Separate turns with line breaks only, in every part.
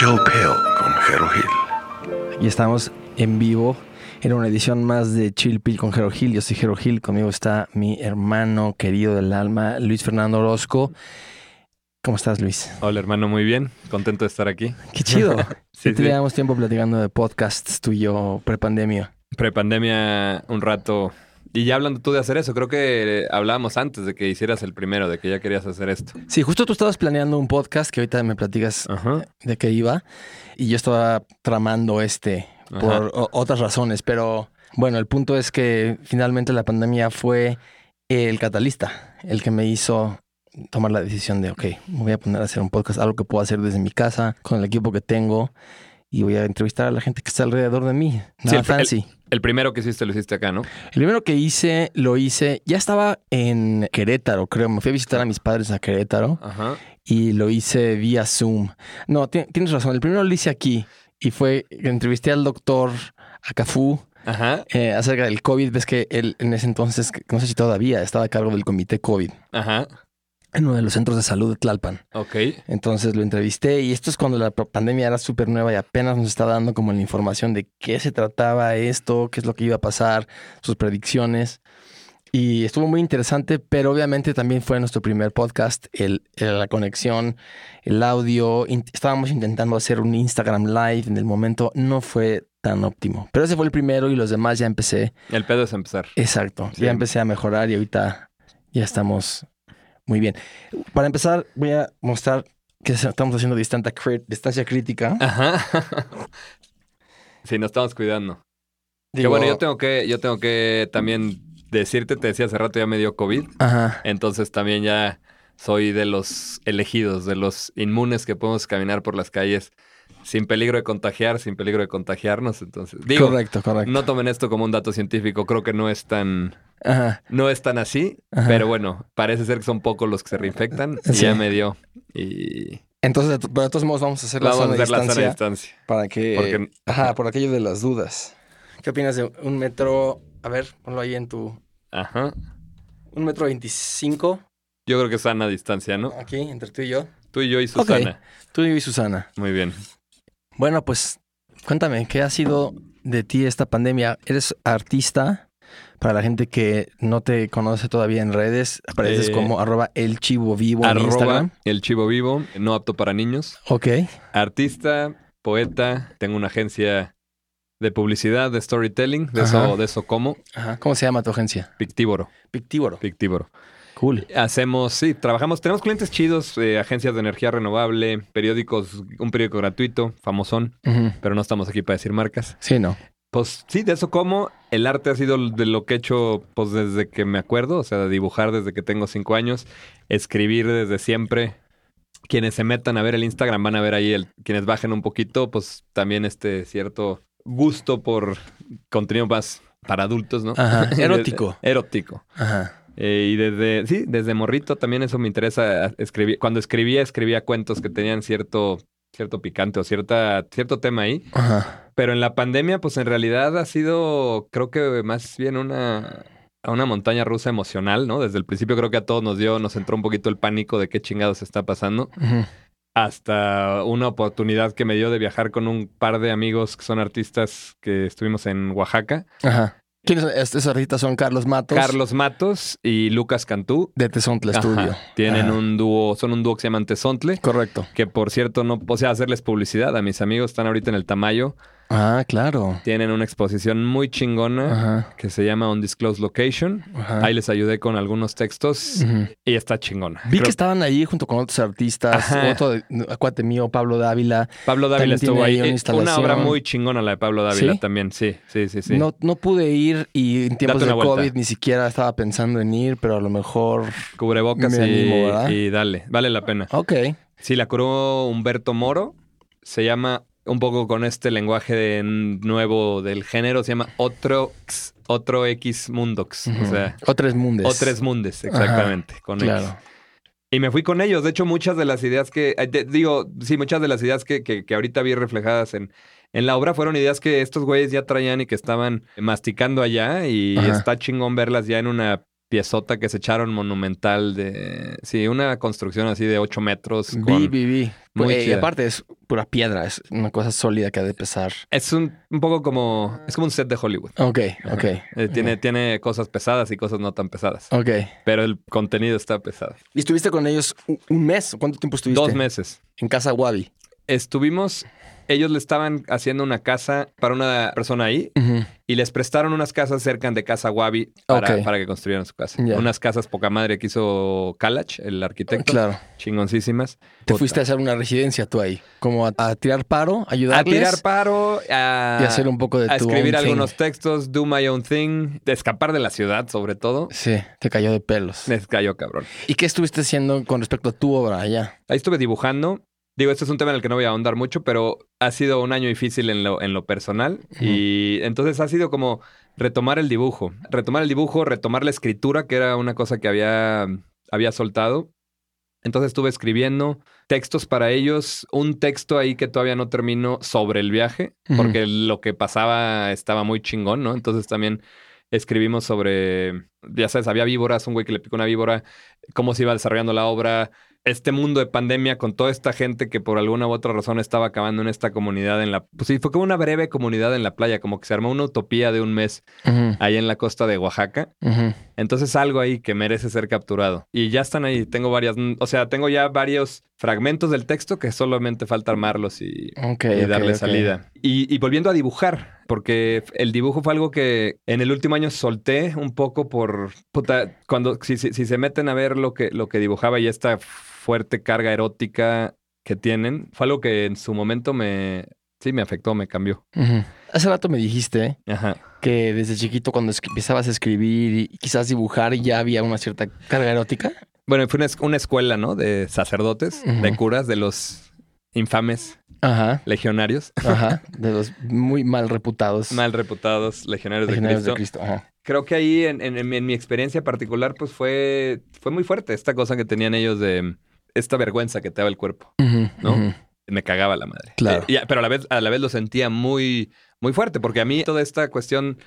Joe Pale con Jero Hill.
Y estamos en vivo en una edición más de Chill Pill con Jero Hill. Yo soy Jero Hill, conmigo está mi hermano querido del alma, Luis Fernando Orozco. ¿Cómo estás, Luis?
Hola, hermano, muy bien. Contento de estar aquí.
Qué chido.
Sí,
sí,
sí.
Tiempo platicando de podcasts tú y yo prepandemia.
Prepandemia un rato. Y ya hablando tú de hacer eso, creo que hablábamos antes de que hicieras el primero, de que ya querías hacer esto.
Sí, justo tú estabas planeando un podcast que ahorita me platicas
Ajá.
de qué iba y yo estaba tramando este por otras razones, pero bueno, el punto es que finalmente la pandemia fue el catalista, el que me hizo tomar la decisión de, ok, me voy a poner a hacer un podcast, algo que puedo hacer desde mi casa, con el equipo que tengo y voy a entrevistar a la gente que está alrededor de mí. Nada
el-
fancy.
El primero que hiciste lo hiciste acá, ¿no?
El primero que hice, lo hice, ya estaba en Querétaro, creo. Me fui a visitar a mis padres a Querétaro
Ajá.
y lo hice vía Zoom. No, ti- tienes razón. El primero lo hice aquí y fue entrevisté al doctor Acafú
Ajá.
eh, acerca del COVID. Ves que él en ese entonces, no sé si todavía, estaba a cargo del comité COVID
Ajá.
En uno de los centros de salud de Tlalpan.
Ok.
Entonces lo entrevisté y esto es cuando la pandemia era súper nueva y apenas nos estaba dando como la información de qué se trataba esto, qué es lo que iba a pasar, sus predicciones. Y estuvo muy interesante, pero obviamente también fue nuestro primer podcast, el, el- la conexión, el audio. In- estábamos intentando hacer un Instagram Live en el momento, no fue tan óptimo. Pero ese fue el primero y los demás ya empecé.
El pedo es empezar.
Exacto,
Sí.
ya empecé a mejorar y ahorita ya estamos muy bien. Para empezar, voy a mostrar que estamos haciendo distancia, crítica.
Ajá. sí, nos estamos cuidando. que bueno, yo tengo que, yo tengo que también decirte, te decía hace rato, ya me dio COVID.
Ajá.
Entonces también ya soy de los elegidos, de los inmunes que podemos caminar por las calles sin peligro de contagiar, sin peligro de contagiarnos. Entonces, digo,
correcto, correcto.
no tomen esto como un dato científico, creo que no es tan,
Ajá.
no es tan así,
Ajá.
pero bueno, parece ser que son pocos los que se reinfectan y ya me dio. Y
Entonces, pero de todos modos vamos a hacer la
vamos a
zona de
hacer la sana
distancia
distancia.
para que...
Porque-
Ajá, por aquello de las dudas. ¿Qué opinas de un metro? A ver, ponlo ahí en tu...
Ajá.
Un metro veinticinco,
Yo creo que sana distancia, ¿no?
aquí, entre tú y yo.
Tú y yo y Susana.
Tú y Susana.
Muy bien.
Bueno, pues cuéntame, ¿qué ha sido de ti esta pandemia? ¿Eres artista? Para la gente que no te conoce todavía en redes, apareces
Eh,
como arroba el chivo vivo en Instagram.
el chivo vivo, no apto para niños.
Ok.
Artista, poeta, tengo una agencia de publicidad, de storytelling, de
Ajá.
eso, de eso como,
Ajá. ¿Cómo se llama tu agencia?
Pictívoro,
Pictívoro.
Pictívoro.
Cool.
Hacemos, sí, trabajamos, tenemos clientes chidos, eh, agencias de energía renovable, periódicos, un periódico gratuito, famosón, pero no estamos aquí para decir marcas.
Sí, no.
Pues sí, de eso como, el arte ha sido de lo que he hecho pues desde que me acuerdo, o sea, dibujar desde que tengo cinco años, escribir desde siempre. Quienes se metan a ver el Instagram van a ver ahí, el, quienes bajen un poquito, pues también este cierto gusto por contenido más para adultos, ¿no?
Ajá, erótico.
erótico.
Ajá.
Eh, y desde, sí, desde morrito también eso me interesa. Escribir, cuando escribía, escribía cuentos que tenían cierto, cierto picante o cierta, cierto tema ahí.
Ajá.
Pero en la pandemia, pues en realidad ha sido, creo que más bien una, una montaña rusa emocional, ¿no? Desde el principio creo que a todos nos dio, nos entró un poquito el pánico de qué chingados está pasando. Hasta una oportunidad que me dio de viajar con un par de amigos que son artistas que estuvimos en Oaxaca.
Ajá. ¿Quiénes son? Estos artistas son Carlos Matos.
Carlos Matos y Lucas Cantú.
De Tesontle. Studio.
Tienen
Ajá.
un dúo, son un dúo que se llama Tesontle.
Correcto.
Que por cierto, no, o sea, hacerles publicidad a mis amigos, están ahorita en el Tamayo.
Ah, claro.
Tienen una exposición muy chingona
Ajá.
que se llama Undisclosed Location.
Ajá.
Ahí les ayudé con algunos textos y está chingona.
Vi
Creo-
que estaban ahí junto con otros artistas.
Ajá.
Otro de- cuate mío, Pablo Dávila.
Pablo Dávila estuvo
ahí
ahí.
una
Eh,
instalación.
obra muy chingona la de Pablo Dávila
¿Sí?
también. Sí, sí, sí, sí.
No, no pude ir y en tiempos de
una vuelta.
COVID ni siquiera estaba pensando en ir, pero a lo mejor.
Cubrebocas
Me
y,
animo, ¿verdad?
y dale, vale la pena.
Ok.
Sí, la curó Humberto Moro. Se llama un poco con este lenguaje de- nuevo del género, se llama otro, X- otro X Mundox. O sea,
Otros mundes.
Otros Mundes, exactamente, con
Claro.
X. Y me fui con ellos. De hecho, muchas de las ideas que, eh, de- digo, sí, muchas de las ideas que, que, que ahorita vi reflejadas en, en la obra fueron ideas que estos güeyes ya traían y que estaban masticando allá y
Ajá.
está chingón verlas ya en una piezota que se echaron monumental de... Sí, una construcción así de 8 metros.
Vi,
con-
vi, vi.
Muy
Eh, y aparte es pura piedra, es una cosa sólida que ha de pesar.
Es un, un poco como... Es como un set de Hollywood.
Ok, ok.
Eh, tiene, tiene cosas pesadas y cosas no tan pesadas.
Ok.
Pero el contenido está pesado.
¿Y estuviste con ellos un- mes? ¿Cuánto tiempo estuviste?
Dos meses.
En casa Wabi.
Estuvimos... Ellos le estaban haciendo una casa para una persona ahí
Ujú.
Y les prestaron unas casas cerca de Casa Wabi para, que construyeran su casa. Unas casas poca madre que hizo Kalach, el arquitecto.
Claro.
Chingoncísimas.
Te
Puta.
fuiste a hacer una residencia tú ahí. Como a, a tirar paro,
a
ayudarles.
tirar paro, a,
y hacer un poco de
a
tu
escribir
own thing.
algunos textos, do my own thing, de escapar de la ciudad, sobre todo.
Sí, te cayó de pelos.
Me cayó cabrón.
¿Y qué estuviste haciendo con respecto a tu obra allá?
Ahí estuve dibujando. Digo, este es un tema en el que no voy a ahondar mucho, pero ha sido un año difícil en lo, en lo personal. Y entonces ha sido como retomar el dibujo. Retomar el dibujo, retomar la escritura, que era una cosa que había, había soltado. Entonces estuve escribiendo textos para ellos, un texto ahí que todavía no termino sobre el viaje, porque lo que pasaba estaba muy chingón, ¿no? Entonces también escribimos sobre, ya sabes, había víboras, un güey que le picó una víbora, cómo se iba desarrollando la obra, este mundo de pandemia con toda esta gente que por alguna u otra razón estaba acabando en esta comunidad en la... Pues sí, fue como una breve comunidad en la playa, como que se armó una utopía de un mes ahí en la costa de Oaxaca. Entonces algo ahí que merece ser capturado. Y ya están ahí, tengo varias, o sea, tengo ya varios fragmentos del texto que solamente falta armarlos y, darle salida. Y, y volviendo a dibujar, porque el dibujo fue algo que en el último año solté un poco por, puta, cuando, si, si- si se meten a ver lo que, lo que dibujaba y esta fuerte carga erótica que tienen, fue algo que en su momento me, sí, me afectó, me cambió.
Hace rato me dijiste
Ajá.
que desde chiquito cuando empezabas a escribir y quizás dibujar ya había una cierta carga erótica.
Bueno, fue una, es- una escuela, ¿no? De sacerdotes, de curas, de los infames
Ajá,
legionarios,
ajá. De los muy mal reputados
mal reputados legionarios,
legionarios
de
de
Cristo.
Cristo. Ajá.
Creo que ahí, en, en- en mi experiencia particular, pues fue, fue muy fuerte esta cosa que tenían ellos de esta vergüenza que te daba el cuerpo. ¿no? Me cagaba la madre.
Claro.
Eh, pero a la vez, a la vez lo sentía muy, muy fuerte, porque a mí toda esta cuestión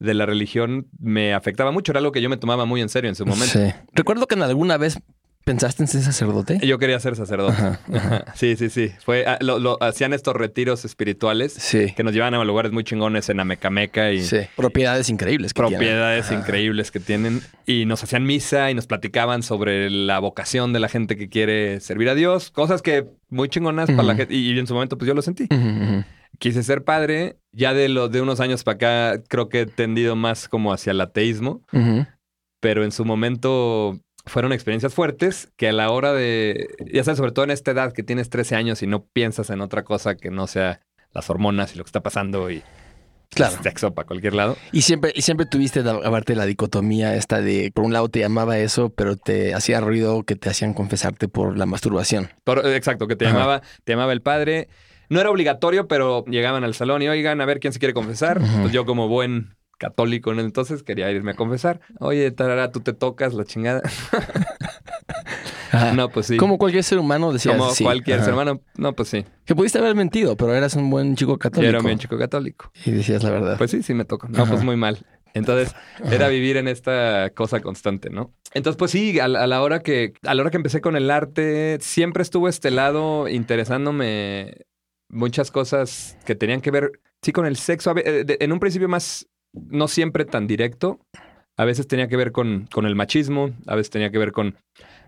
de la religión me afectaba mucho. Era algo que yo me tomaba muy en serio en su momento.
Sí. Recuerdo que en alguna vez pensaste en ser sacerdote.
Yo quería ser sacerdote.
Ajá, ajá.
Sí, sí, sí. Fue, ah, lo, lo- hacían estos retiros espirituales
Sí.
que nos llevaban a lugares muy chingones en Amecameca y
Sí. Propiedades increíbles. que
propiedades increíbles que tienen. Y nos hacían misa y nos platicaban sobre la vocación de la gente que quiere servir a Dios. Cosas que muy chingonas para la gente. Y, y en su momento, pues yo lo sentí. Quise ser padre. Ya de, lo, de unos años para acá, creo que he tendido más como hacia el ateísmo. Pero en su momento fueron experiencias fuertes que a la hora de, ya sabes, sobre todo en esta edad que tienes 13 años y no piensas en otra cosa que no sea las hormonas y lo que está pasando y
Claro.
sexo para cualquier lado.
Y siempre, y siempre tuviste de- aparte la dicotomía esta de, por un lado te llamaba eso, pero te hacía ruido que te hacían confesarte por la masturbación.
Por- exacto, que te
Ajá.
llamaba, te llamaba el padre. No era obligatorio, pero llegaban al salón y oigan, a ver quién se quiere confesar. Pues yo como buen católico en el entonces quería irme a confesar. Oye, tarara, tú te tocas la chingada.
Ajá.
No, pues sí.
Como cualquier ser humano decías
Como
sí.
cualquier
Ajá.
ser humano. No, pues sí.
Que pudiste haber mentido, pero eras un buen chico
Yo
católico.
era un bien chico católico.
Y decías la verdad.
Pues sí, sí me tocó. No,
Ajá.
pues muy mal. Entonces, era vivir en esta cosa constante, ¿no? Entonces, pues sí, a, la- a la hora que, a la hora que empecé con el arte, siempre estuvo este lado interesándome muchas cosas que tenían que ver, sí, con el sexo. Eh, En un principio más, no siempre tan directo. A veces tenía que ver con, con el machismo, a veces tenía que ver con...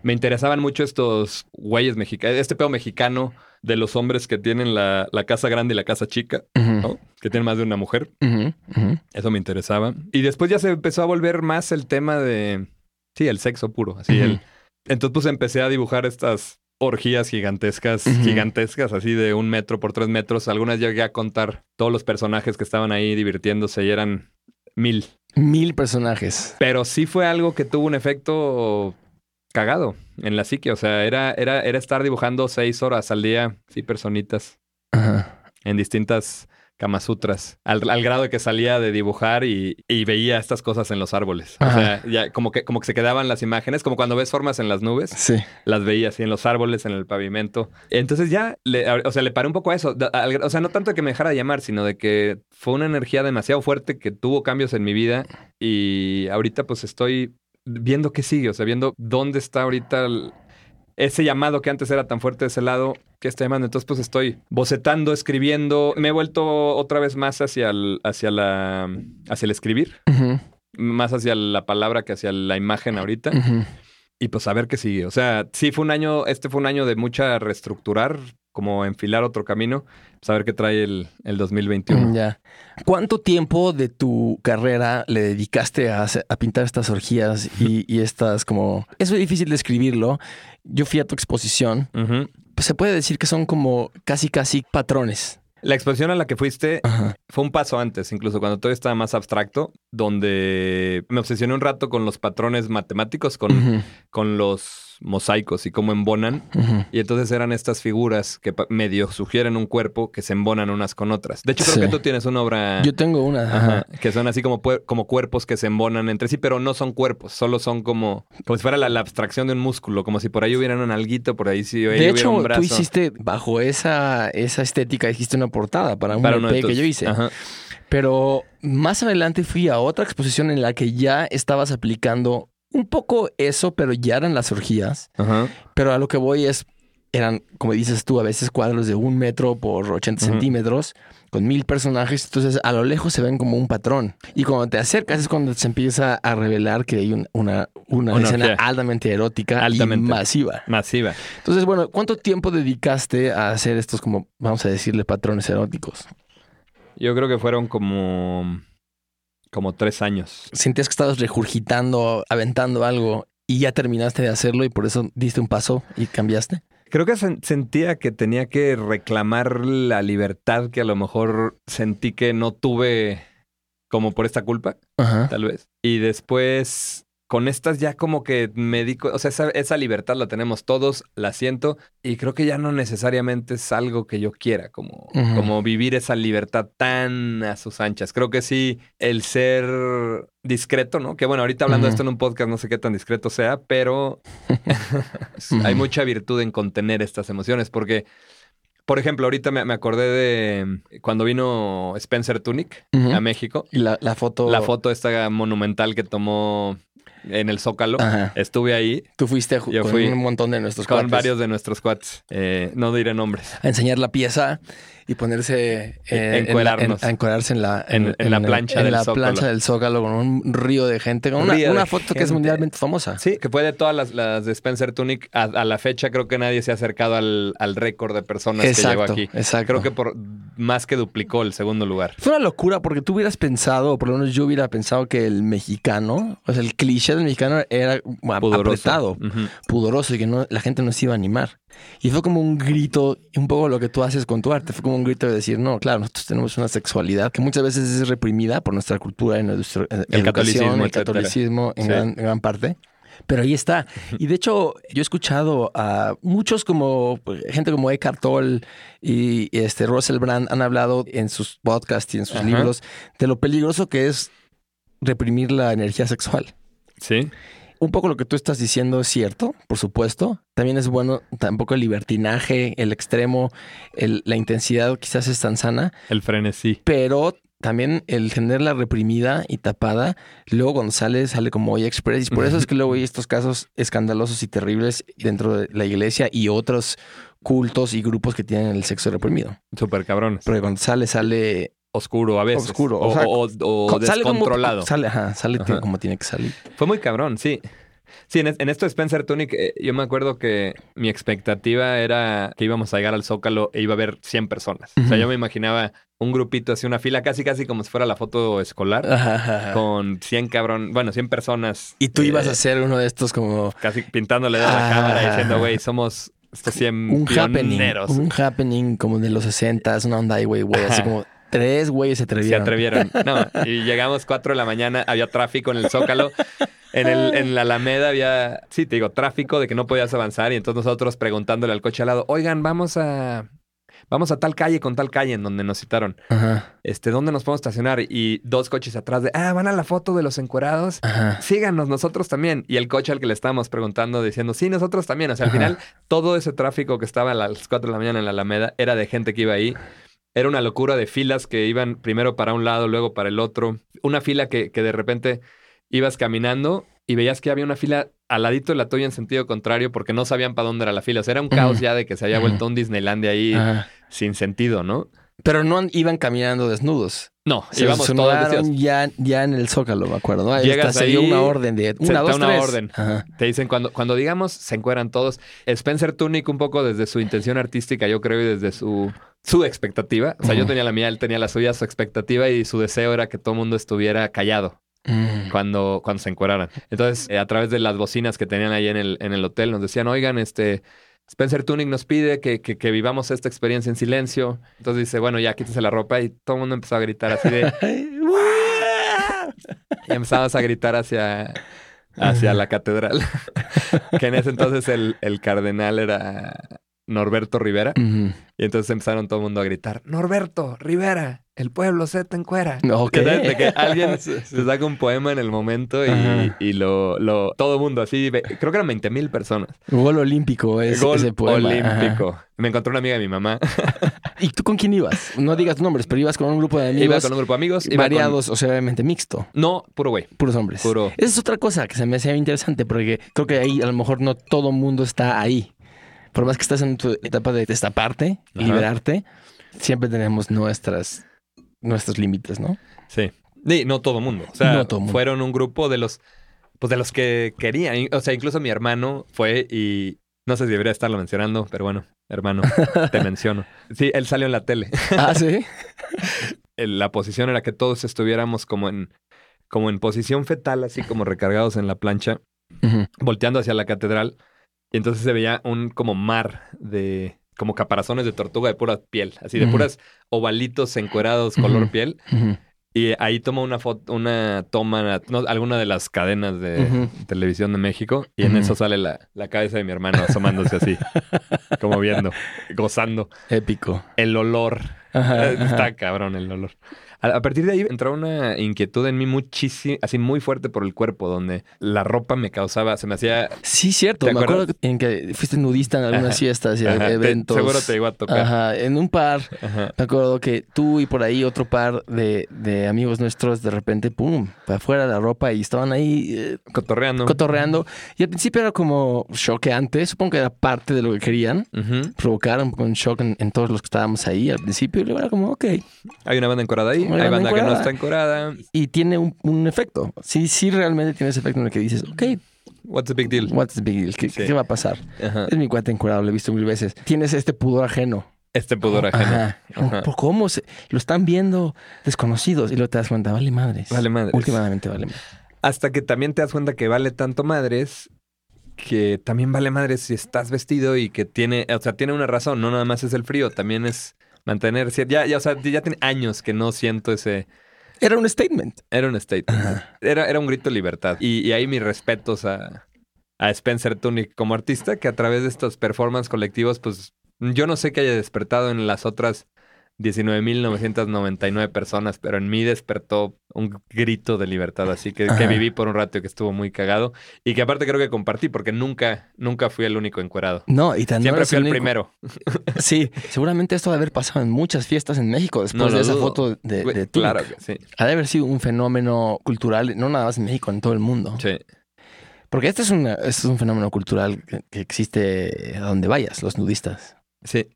Me interesaban mucho estos güeyes mexicanos, este pedo mexicano de los hombres que tienen la, la casa grande y la casa chica. Que tienen más de una mujer. Eso me interesaba. Y después ya se empezó a volver más el tema de, sí, el sexo puro. Así el... Entonces pues empecé a dibujar estas orgías gigantescas, gigantescas, así de un metro por tres metros. Algunas llegué a contar todos los personajes que estaban ahí divirtiéndose y eran mil.
Mil personajes.
Pero sí fue algo que tuvo un efecto cagado en la psique. O sea, era, era, era estar dibujando seis horas al día, sí, personitas
Ajá.
en distintas Kamasutras, al, al grado de que salía de dibujar y, y veía estas cosas en los árboles. O sea, ya como que, como que se quedaban las imágenes, como cuando ves formas en las nubes,
Sí.
las veía así en los árboles, en el pavimento. Entonces ya, le, o sea, le paré un poco a eso. O sea, no tanto de que me dejara de llamar, sino de que fue una energía demasiado fuerte que tuvo cambios en mi vida y ahorita pues estoy viendo qué sigue, o sea, viendo dónde está ahorita el- ese llamado que antes era tan fuerte de ese lado, que está llamando. Entonces, pues estoy bocetando, escribiendo. Me he vuelto otra vez más hacia el, hacia la, hacia el escribir, más hacia la palabra que hacia la imagen ahorita. Y pues a ver qué sigue. O sea, sí fue un año, este fue un año de mucha reestructurar, como enfilar otro camino. Pues a ver qué trae el, el 2021.
Mm, Ya. ¿Cuánto tiempo de tu carrera le dedicaste a, pintar estas orgías y, y estas como... Es muy difícil describirlo. Yo fui a tu exposición. Pues se puede decir que son como casi, casi patrones.
La exposición a la que fuiste
Ajá.
Fue un paso antes, incluso cuando todo estaba más abstracto, donde me obsesioné un rato con los patrones matemáticos, con, con los mosaicos y cómo embonan. Y entonces eran estas figuras que medio sugieren un cuerpo que se embonan unas con otras. De hecho, creo
Sí.
que tú tienes una obra
Yo tengo una.
ajá, que son así como, como cuerpos que se embonan entre sí, pero no son cuerpos, solo son como, como si fuera la, la abstracción de un músculo, como si por ahí hubiera un alguito, por ahí sí ahí
De
hubiera
hecho,
un brazo.
tú hiciste, bajo esa, esa estética, hiciste una portada para un
Para uno
que yo hice.
Ajá.
Pero más adelante fui a otra exposición en la que ya estabas aplicando un poco eso, pero ya eran las orgías.
Ajá.
Pero a lo que voy es, eran, como dices tú, a veces cuadros de un metro por 80
Ujú.
centímetros, con mil personajes. Entonces, a lo lejos se ven como un patrón. Y cuando te acercas es cuando se empieza a revelar que hay un- una, una,
Una
escena
orgía.
altamente erótica
Altamente.
y masiva.
Masiva.
Entonces, bueno, ¿cuánto tiempo dedicaste a hacer estos como, vamos a decirle, patrones eróticos?
Yo creo que fueron como, como tres años.
¿Sentías que estabas regurgitando, aventando algo y ya terminaste de hacerlo y por eso diste un paso y cambiaste?
Creo que sen- sentía que tenía que reclamar la libertad que a lo mejor sentí que no tuve como por esta culpa,
Ajá.
tal vez. Y después, con estas ya como que me di, o sea, esa, esa libertad la tenemos todos, la siento, y creo que ya no necesariamente es algo que yo quiera, como, como vivir esa libertad tan a sus anchas. Creo que sí, el ser discreto, ¿no? Que bueno, ahorita hablando de esto en un podcast, no sé qué tan discreto sea, pero hay mucha virtud en contener estas emociones, porque, por ejemplo, ahorita me, me acordé de cuando vino Spencer Tunick a México,
Y la, la foto.
la foto esta monumental que tomó en el Zócalo.
Ajá.
Estuve ahí
Tú fuiste
Yo
con
fui
un montón de nuestros
con
cuates
varios de nuestros cuates. Eh, no diré nombres.
a enseñar la pieza y ponerse eh, en en- a en la,
En- en la
el-
plancha
en
del
la
Zócalo.
plancha del Zócalo con un río de gente, con una, una foto que es mundialmente famosa.
Sí, que fue de todas las, las de Spencer Tunick. A, a la fecha creo que nadie se ha acercado al, al récord de personas que llegó aquí.
exacto.
Creo que por más que duplicó el segundo lugar.
Fue una locura porque tú hubieras pensado, o por lo menos yo hubiera pensado que el mexicano, o sea, el cliché del mexicano era
Pudoroso.
apretado,
Ujú.
pudoroso y que no, la gente no se iba a animar. Y fue como un grito, un poco lo que tú haces con tu arte, fue como un grito de decir, no, claro, nosotros tenemos una sexualidad que muchas veces es reprimida por nuestra cultura y nuestra eh, educación,
catolicismo,
el catolicismo en
Sí.
gran, en gran parte. Pero ahí está. Y de hecho, yo he escuchado a muchos como pues, gente como Eckhart Tolle y este Russell Brand han hablado en sus podcasts y en sus
Ajá.
libros de lo peligroso que es reprimir la energía sexual.
Sí.
Un poco lo que tú estás diciendo es cierto, por supuesto. También es bueno tampoco el libertinaje, el extremo, el- la intensidad quizás es tan sana,
El frenesí.
pero también el tenerla reprimida y tapada, luego cuando sale, sale como hoy express. Y por eso es que luego hay estos casos escandalosos y terribles dentro de la iglesia y otros cultos y grupos que tienen el sexo reprimido.
Súper cabrón.
Porque cuando sale, sale,
Oscuro a veces.
Oscuro,
O,
o sea,
o- o
co- sale como
descontrolado.
sale, ajá, sale
Ajá.
como tiene que salir.
Fue muy cabrón, sí. Sí, en, es- en esto de Spencer Tunick, eh, yo me acuerdo que mi expectativa era que íbamos a llegar al Zócalo e iba a haber 100 personas. O sea, yo me imaginaba un grupito así, una fila, casi casi como si fuera la foto escolar,
Ajá, ajá.
con 100 cabrón, bueno, 100 personas.
Y tú ibas
eh,
a ser uno de estos como
Casi pintándole de la
Ah.
cámara diciendo, güey, somos estos 100
un happening,
pioneros.
un happening como de los 60, una onda ahí, güey, güey, así como tres güeyes se
Se
atrevieron.
atrevieron. No, y llegamos 4 de la mañana, había tráfico en el Zócalo. En, el, en la Alameda había, sí, te digo, tráfico de que no podías avanzar. Y entonces nosotros preguntándole al coche al lado, oigan, vamos a, vamos a tal calle con tal calle en donde nos citaron.
Ajá,
Este, ¿dónde nos podemos estacionar? Y dos coches atrás de, ah, van a la foto de los encuerados.
ajá.
Síganos, nosotros también. Y el coche al que le estábamos preguntando diciendo, sí, nosotros también. O sea, al
Ajá.
final, todo ese tráfico que estaba a las 4 de la mañana en la Alameda era de gente que iba ahí. Era una locura de filas que iban primero para un lado, luego para el otro. Una fila que, que de repente ibas caminando y veías que había una fila al ladito de la tuya en sentido contrario porque no sabían para dónde era la fila. O sea, era un caos ya de que se había vuelto un Disneylandia ahí sin sentido, ¿no?
Pero no iban caminando desnudos.
No,
Se
íbamos todos
ya, ya en el Zócalo, me acuerdo. ¿no? Ahí
Llegas
está, se dio una orden de una, dos,
una
tres.
orden.
Ajá.
Te dicen, cuando, cuando digamos, se encueran todos. Spencer Tunick, un poco desde su intención artística, yo creo, y desde su, su expectativa. O sea, yo tenía la mía, él tenía la suya, su expectativa, y su deseo era que todo el mundo estuviera callado
Mm.
cuando, cuando se encueraran. Entonces, eh, a través de las bocinas que tenían ahí en el, en el hotel, nos decían, oigan, este. Spencer Tunick nos pide que, que, que vivamos esta experiencia en silencio. Entonces dice, bueno, ya quítese la ropa y todo el mundo empezó a gritar así de... Y empezamos a gritar hacia, hacia la catedral. que en ese entonces el, el cardenal era Norberto Rivera. Y entonces empezaron todo el mundo a gritar, Norberto Rivera, el pueblo se te encuera.
Ok.
Ya sabes, De que alguien se saca un poema en el momento y, lo, lo... Todo el mundo así, creo que eran 20 mil personas.
Gol olímpico es
Gol
ese poema.
olímpico. Me encontró una amiga de mi mamá.
¿Y tú con quién ibas? No digas nombres, pero ibas con un grupo de amigos
iba con un grupo de amigos. con-
variados, o sea, obviamente mixto.
No, puro güey.
Puros hombres.
Puro.
Esa es otra cosa que se me hacía interesante porque creo que ahí a lo mejor no todo mundo está ahí. Por más que estás en tu etapa de destaparte,
Ajá.
liberarte, siempre tenemos nuestras, nuestros límites, ¿no?
Sí. Sí, no todo mundo. O sea,
No todo mundo.
fueron un grupo de los, pues de los que querían. O sea, incluso mi hermano fue y no sé si debería estarlo mencionando, pero bueno, hermano, te menciono. Sí, él salió en la tele.
Ah, sí.
La posición era que todos estuviéramos como en, como en posición fetal, así como recargados en la plancha, volteando hacia la catedral. Y entonces se veía un como mar de, como caparazones de tortuga de pura piel, así de
Ujú.
puras ovalitos encuerados color piel. Y ahí toma una foto, una toma, no, alguna de las cadenas de televisión de México, y en eso sale la, la cabeza de mi hermano asomándose así, como viendo, gozando.
Épico.
El olor.
Ajá,
Eh,
ajá.
Está cabrón el olor. A, partir de ahí entró una inquietud en mí muchísimo, así muy fuerte por el cuerpo, donde la ropa me causaba, se me hacía.
Sí, cierto.
¿Te
Me acuerdo en que fuiste nudista en algunas
Ajá.
fiestas y
Ajá, te-
eventos.
seguro te iba a tocar.
Ajá, en un par.
Ajá.
Me acuerdo que tú y por ahí otro par de, de amigos nuestros de repente, pum, para afuera la ropa y estaban ahí eh,
Cotorreando.
cotorreando. Y al principio era como choqueante, supongo que era parte de lo que querían.
Ujú.
Provocar un poco un shock en, en todos los que estábamos ahí al principio. Y luego era como, ok.
Hay una banda encorada ahí, Hay
banda
que no está encorada.
Y tiene un, un efecto. Sí, sí, realmente tiene ese efecto en el que dices, ok,
What's the big deal?
what's the big deal? ¿Qué,
Sí.
qué va a pasar?
Ajá.
Es mi cuate encuadrado, lo he visto mil veces. Tienes este pudor ajeno.
Este pudor ajeno.
Ajá.
Ajá.
¿Por ¿Cómo? Se, lo están viendo desconocidos y luego te das cuenta, vale madres.
Vale madres.
Últimamente vale madres.
Hasta que también te das cuenta que vale tanto madres que también vale madres si estás vestido y que tiene, o sea, tiene una razón, no nada más es el frío, también es mantener ya ya o sea, ya tiene años que no siento ese
Era un statement.
era un statement. Era era un grito de libertad y, y ahí mis respetos a a Spencer Tunick como artista que a través de estos performances colectivos pues yo no sé qué haya despertado en las otras 19.999 personas, pero en mí despertó un grito de libertad, así que, que viví por un rato y que estuvo muy cagado y que aparte creo que compartí porque nunca, nunca fui el único encuerado.
No, y tan no
Siempre
eres
fui el
único-
primero.
Sí, seguramente esto de haber pasado en muchas fiestas en México después
No
de esa
dudo.
foto de, de
claro que sí.
Ha de haber sido un fenómeno cultural, no nada más en México, en todo el mundo.
Sí.
Porque este es, una- este es un fenómeno cultural que, que existe a donde vayas, los nudistas.
Sí.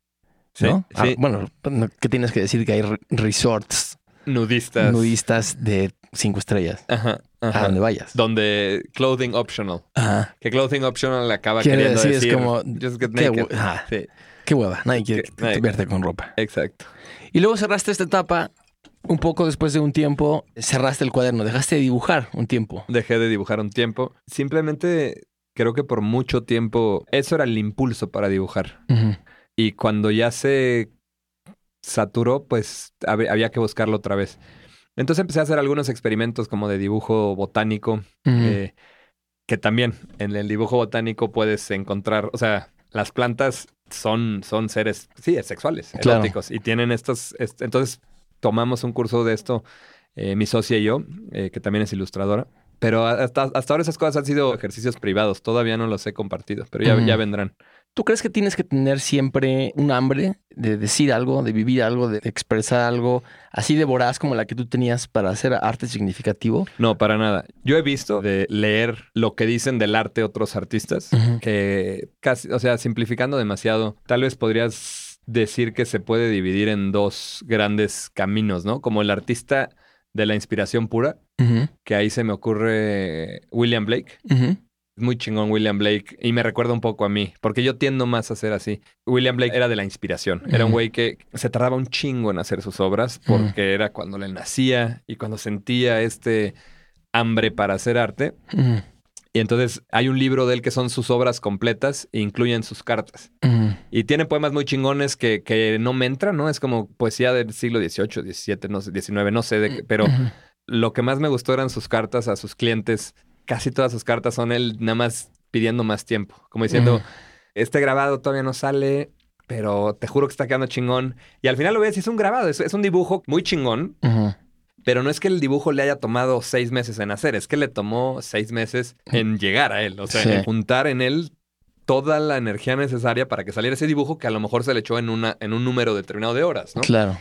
Ah,
sí.
bueno, no- ¿qué tienes que decir? Que hay re- resorts
Nudistas.
nudistas de cinco estrellas
Ajá.
a
ajá.
donde vayas.
Donde clothing optional.
Ajá.
Que clothing optional acaba
Quiere
queriendo
decir, es
decir,
como,
just get
qué
naked. Sí,
Qué hueva, nadie quiere
Que- nadie-
verte con ropa.
exacto.
Y luego cerraste esta etapa, un poco después de un tiempo, cerraste el cuaderno, dejaste de dibujar un tiempo.
Dejé de dibujar un tiempo. Simplemente creo que por mucho tiempo eso era el impulso para dibujar.
Ujú.
Y cuando ya se saturó, pues hab- había que buscarlo otra vez. Entonces empecé a hacer algunos experimentos como de dibujo botánico, eh, que también en el dibujo botánico puedes encontrar, o sea, las plantas son, son seres, sí, sexuales,
Claro.
eróticos, y tienen estos, est- entonces tomamos un curso de esto, eh, mi socia y yo, eh, que también es ilustradora, pero hasta, hasta ahora esas cosas han sido ejercicios privados, todavía no los he compartido, pero ya, ya vendrán.
¿Tú crees que tienes que tener siempre un hambre de decir algo, de vivir algo, de expresar algo así de voraz como la que tú tenías para hacer arte significativo?
No, para nada. Yo he visto de leer lo que dicen del arte otros artistas, que casi, o sea, simplificando demasiado, tal vez podrías decir que se puede dividir en dos grandes caminos, ¿no? Como el artista de la inspiración pura, que ahí se me ocurre William Blake. Muy chingón William Blake y me recuerda un poco a mí, porque yo tiendo más a ser así. William Blake era de la inspiración. Era un güey que se tardaba un chingo en hacer sus obras porque era cuando le nacía y cuando sentía este hambre para hacer arte. Y entonces hay un libro de él que son sus obras completas e incluyen sus cartas. Y tiene poemas muy chingones que, que no me entran, ¿no? Es como poesía del siglo XVIII, XVII, no sé, XIX, no sé de qué, pero lo que más me gustó eran sus cartas a sus clientes. Casi todas sus cartas son él nada más pidiendo más tiempo. Como diciendo, este grabado todavía no sale, pero te juro que está quedando chingón. Y al final lo ves es un grabado, es, es un dibujo muy chingón, pero no es que el dibujo le haya tomado seis meses en hacer, es que le tomó seis meses en llegar a él. O sea,
Sí.
en juntar en él toda la energía necesaria para que saliera ese dibujo que a lo mejor se le echó en, una, en un número determinado de horas, ¿no?
Claro.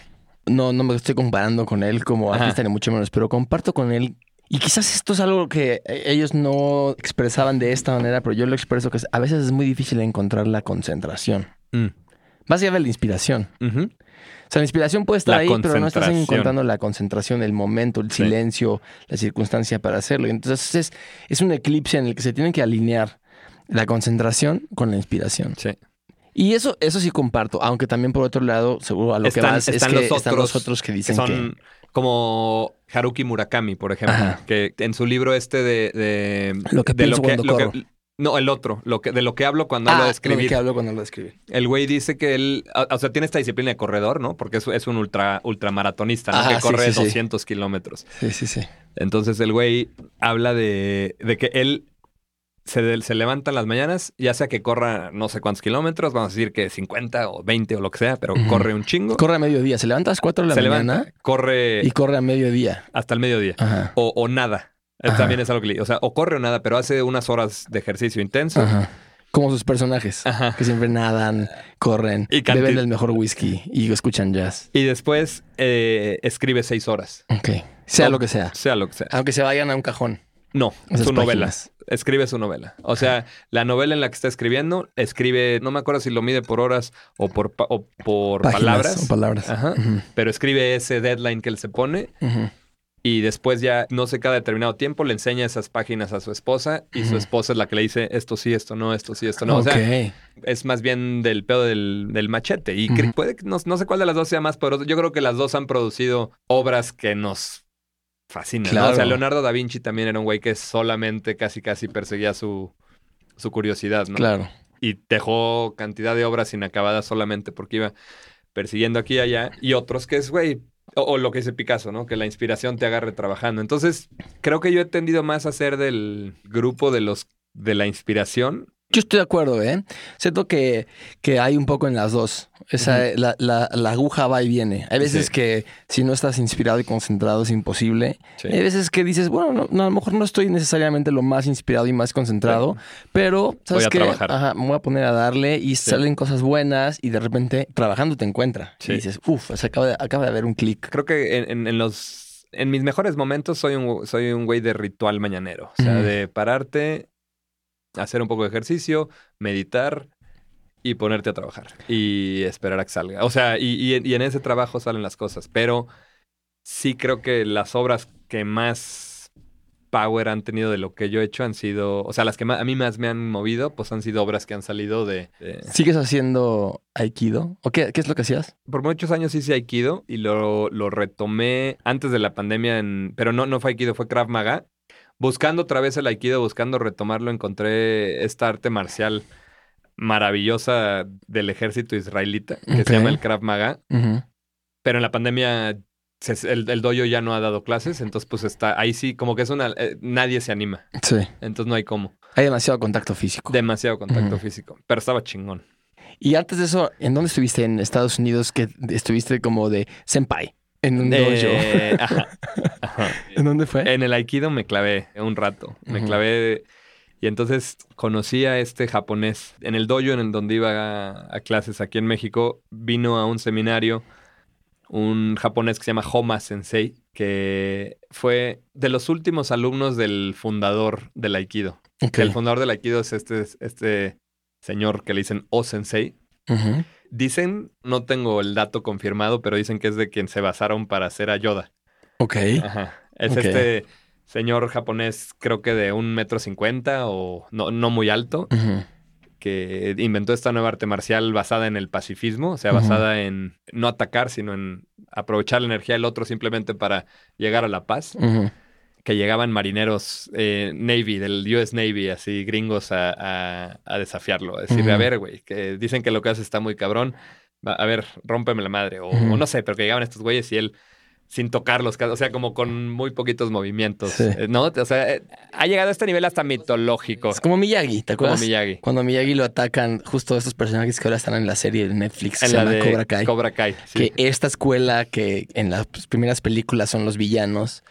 No, no me estoy comparando con él como artista, ni mucho menos, pero comparto con él. Y quizás esto es algo que eh, ellos no expresaban de esta manera, pero yo lo expreso que es- a veces es muy difícil encontrar la concentración.
Mm.
Más allá de la inspiración. O sea, la inspiración puede estar
La
ahí, pero no estás encontrando la concentración, el momento, el
Sí.
silencio, la circunstancia para hacerlo. Y Entonces es, es un eclipse en el que se tienen que alinear la concentración con la inspiración.
Sí.
Y eso, eso sí comparto, aunque también por otro lado, seguro a lo que
Están-
es
están
que
los
están los
otros
otros que
que
dicen
son
que...
como Haruki Murakami, por ejemplo,
Ajá.
que en su libro este de... de
Lo que
de
pienso cuando
lo
corro.
no, el otro, lo que, de lo que hablo cuando hablo de
Ah,
escribir.
que hablo cuando lo de escribir.
El güey dice que él, o sea, tiene esta disciplina de corredor, ¿no? Porque es, es un ultra, ultramaratonista, ¿no?
Ajá,
que corre
sí, sí.
200 kilómetros.
Sí, sí, sí.
Entonces el güey habla de, de que él se, se levanta en las mañanas, ya sea que corra no sé cuántos kilómetros, vamos a decir que 50 o 20 o lo que sea, pero corre un chingo.
Corre a mediodía. Se levanta a las 4 de la
se
mañana
levanta, corre
y corre a mediodía.
hasta el mediodía.
Ajá.
O, o nada. Eh,
Ajá.
También es algo que le- O sea, o corre o nada, pero hace unas horas de ejercicio intenso.
Ajá. Como sus personajes.
Ajá.
Que siempre nadan, corren,
Y
beben el mejor whisky y escuchan jazz.
Y después eh, escribe seis horas.
Ok. Sea
O-
lo que sea.
Sea lo que sea.
Aunque se vayan a un cajón.
No,
Esas
su novela. Escribe su novela. O sea, la novela en la que está escribiendo, escribe, no me acuerdo si lo mide por horas o por, pa- o por
Páginas
palabras,
o palabras.
Ajá. Pero escribe ese deadline que él se pone y después ya, no sé, cada determinado tiempo le enseña esas páginas a su esposa y su esposa es la que le dice esto sí, esto no, esto sí, esto no. O sea, es más bien del pedo del, del machete. Y puede que no, no sé cuál de las dos sea más poderoso. Yo creo que las dos han producido obras que nos
Claro.
O sea, Leonardo da Vinci también era un güey que solamente casi casi perseguía su, su curiosidad, ¿no?
Claro.
Y dejó cantidad de obras inacabadas solamente porque iba persiguiendo aquí y allá. Y otros que es, güey, o, o lo que dice Picasso, ¿no? Que la inspiración te agarre trabajando. Entonces, creo que yo he tendido más a ser del grupo de los de la inspiración
Yo estoy de acuerdo, ¿eh? Siento que, que hay un poco en las dos. Esa, la, la- la aguja va y viene. Hay veces
Sí.
que si no estás inspirado y concentrado es imposible.
Sí.
Hay veces que dices, bueno, no, no, a lo mejor no estoy necesariamente lo más inspirado y más concentrado, pero ¿sabes
Voy a
qué?
trabajar.
Ajá, me voy a poner a darle y salen cosas buenas y de repente trabajando te encuentra.
Sí.
Y dices, uff, acaba de, acaba de haber un clic.
creo que en, en- en los en mis mejores momentos soy un soy un güey de ritual mañanero, o sea, de pararte, hacer un poco de ejercicio, meditar y ponerte a trabajar y esperar a que salga. O sea, y, y en- y en ese trabajo salen las cosas, pero sí creo que las obras que más power han tenido de lo que yo he hecho han sido, o sea, las que más, a mí más me han movido, pues han sido obras que han salido de, de-
¿Sigues haciendo Aikido? ¿O qué, qué es lo que hacías?
por muchos años hice Aikido y lo, lo retomé antes de la pandemia, en, pero no, no fue Aikido, fue Krav Maga. Buscando otra vez el Aikido, buscando retomarlo, encontré esta arte marcial maravillosa del ejército israelita, que se llama el Krav Maga. Pero en la pandemia se- el, el dojo ya no ha dado clases, entonces pues está ahí sí, como que es una... eh, nadie se anima,
Sí.
entonces no hay cómo.
Hay demasiado contacto físico.
Demasiado contacto físico, pero estaba chingón.
Y antes de eso, ¿en dónde estuviste en Estados Unidos que estuviste como de senpai? En un dojo.
Ajá, ajá.
¿En dónde fue?
En el Aikido me clavé un rato. Me clavé. Y entonces conocí a este japonés. En el dojo en el donde iba a, a clases aquí en México, vino a un seminario un japonés que se llama Homa Sensei, que fue de los últimos alumnos del fundador del Aikido. El fundador del Aikido es este, este señor que le dicen O Sensei.
Ujú.
Dicen, no tengo el dato confirmado, pero dicen que es de quien se basaron para hacer a Yoda.
Ok.
Ajá. Es este señor japonés, creo que de un metro cincuenta o no, no muy alto, que inventó esta nueva arte marcial basada en el pacifismo, o sea, basada en no atacar, sino en aprovechar la energía del otro simplemente para llegar a la paz. Que llegaban marineros eh, Navy, del US Navy, así gringos a, a- a desafiarlo, a decirle, a ver, güey, que dicen que lo que hace está muy cabrón, a ver, rómpeme la madre, o, no sé, pero que llegaban estos güeyes y él sin tocarlos, o sea, como con muy poquitos movimientos,
Sí.
eh, ¿no? O sea, eh, ha llegado a este nivel hasta mitológico,
Es como Miyagi, ¿te
como
acuerdas?
Miyagi.
Cuando Miyagi lo atacan justo estos personajes que ahora están en la serie de Netflix
En
se
la
llama
de
Cobra Kai.
Cobra Kai, sí.
Que esta escuela que en las primeras películas son los villanos,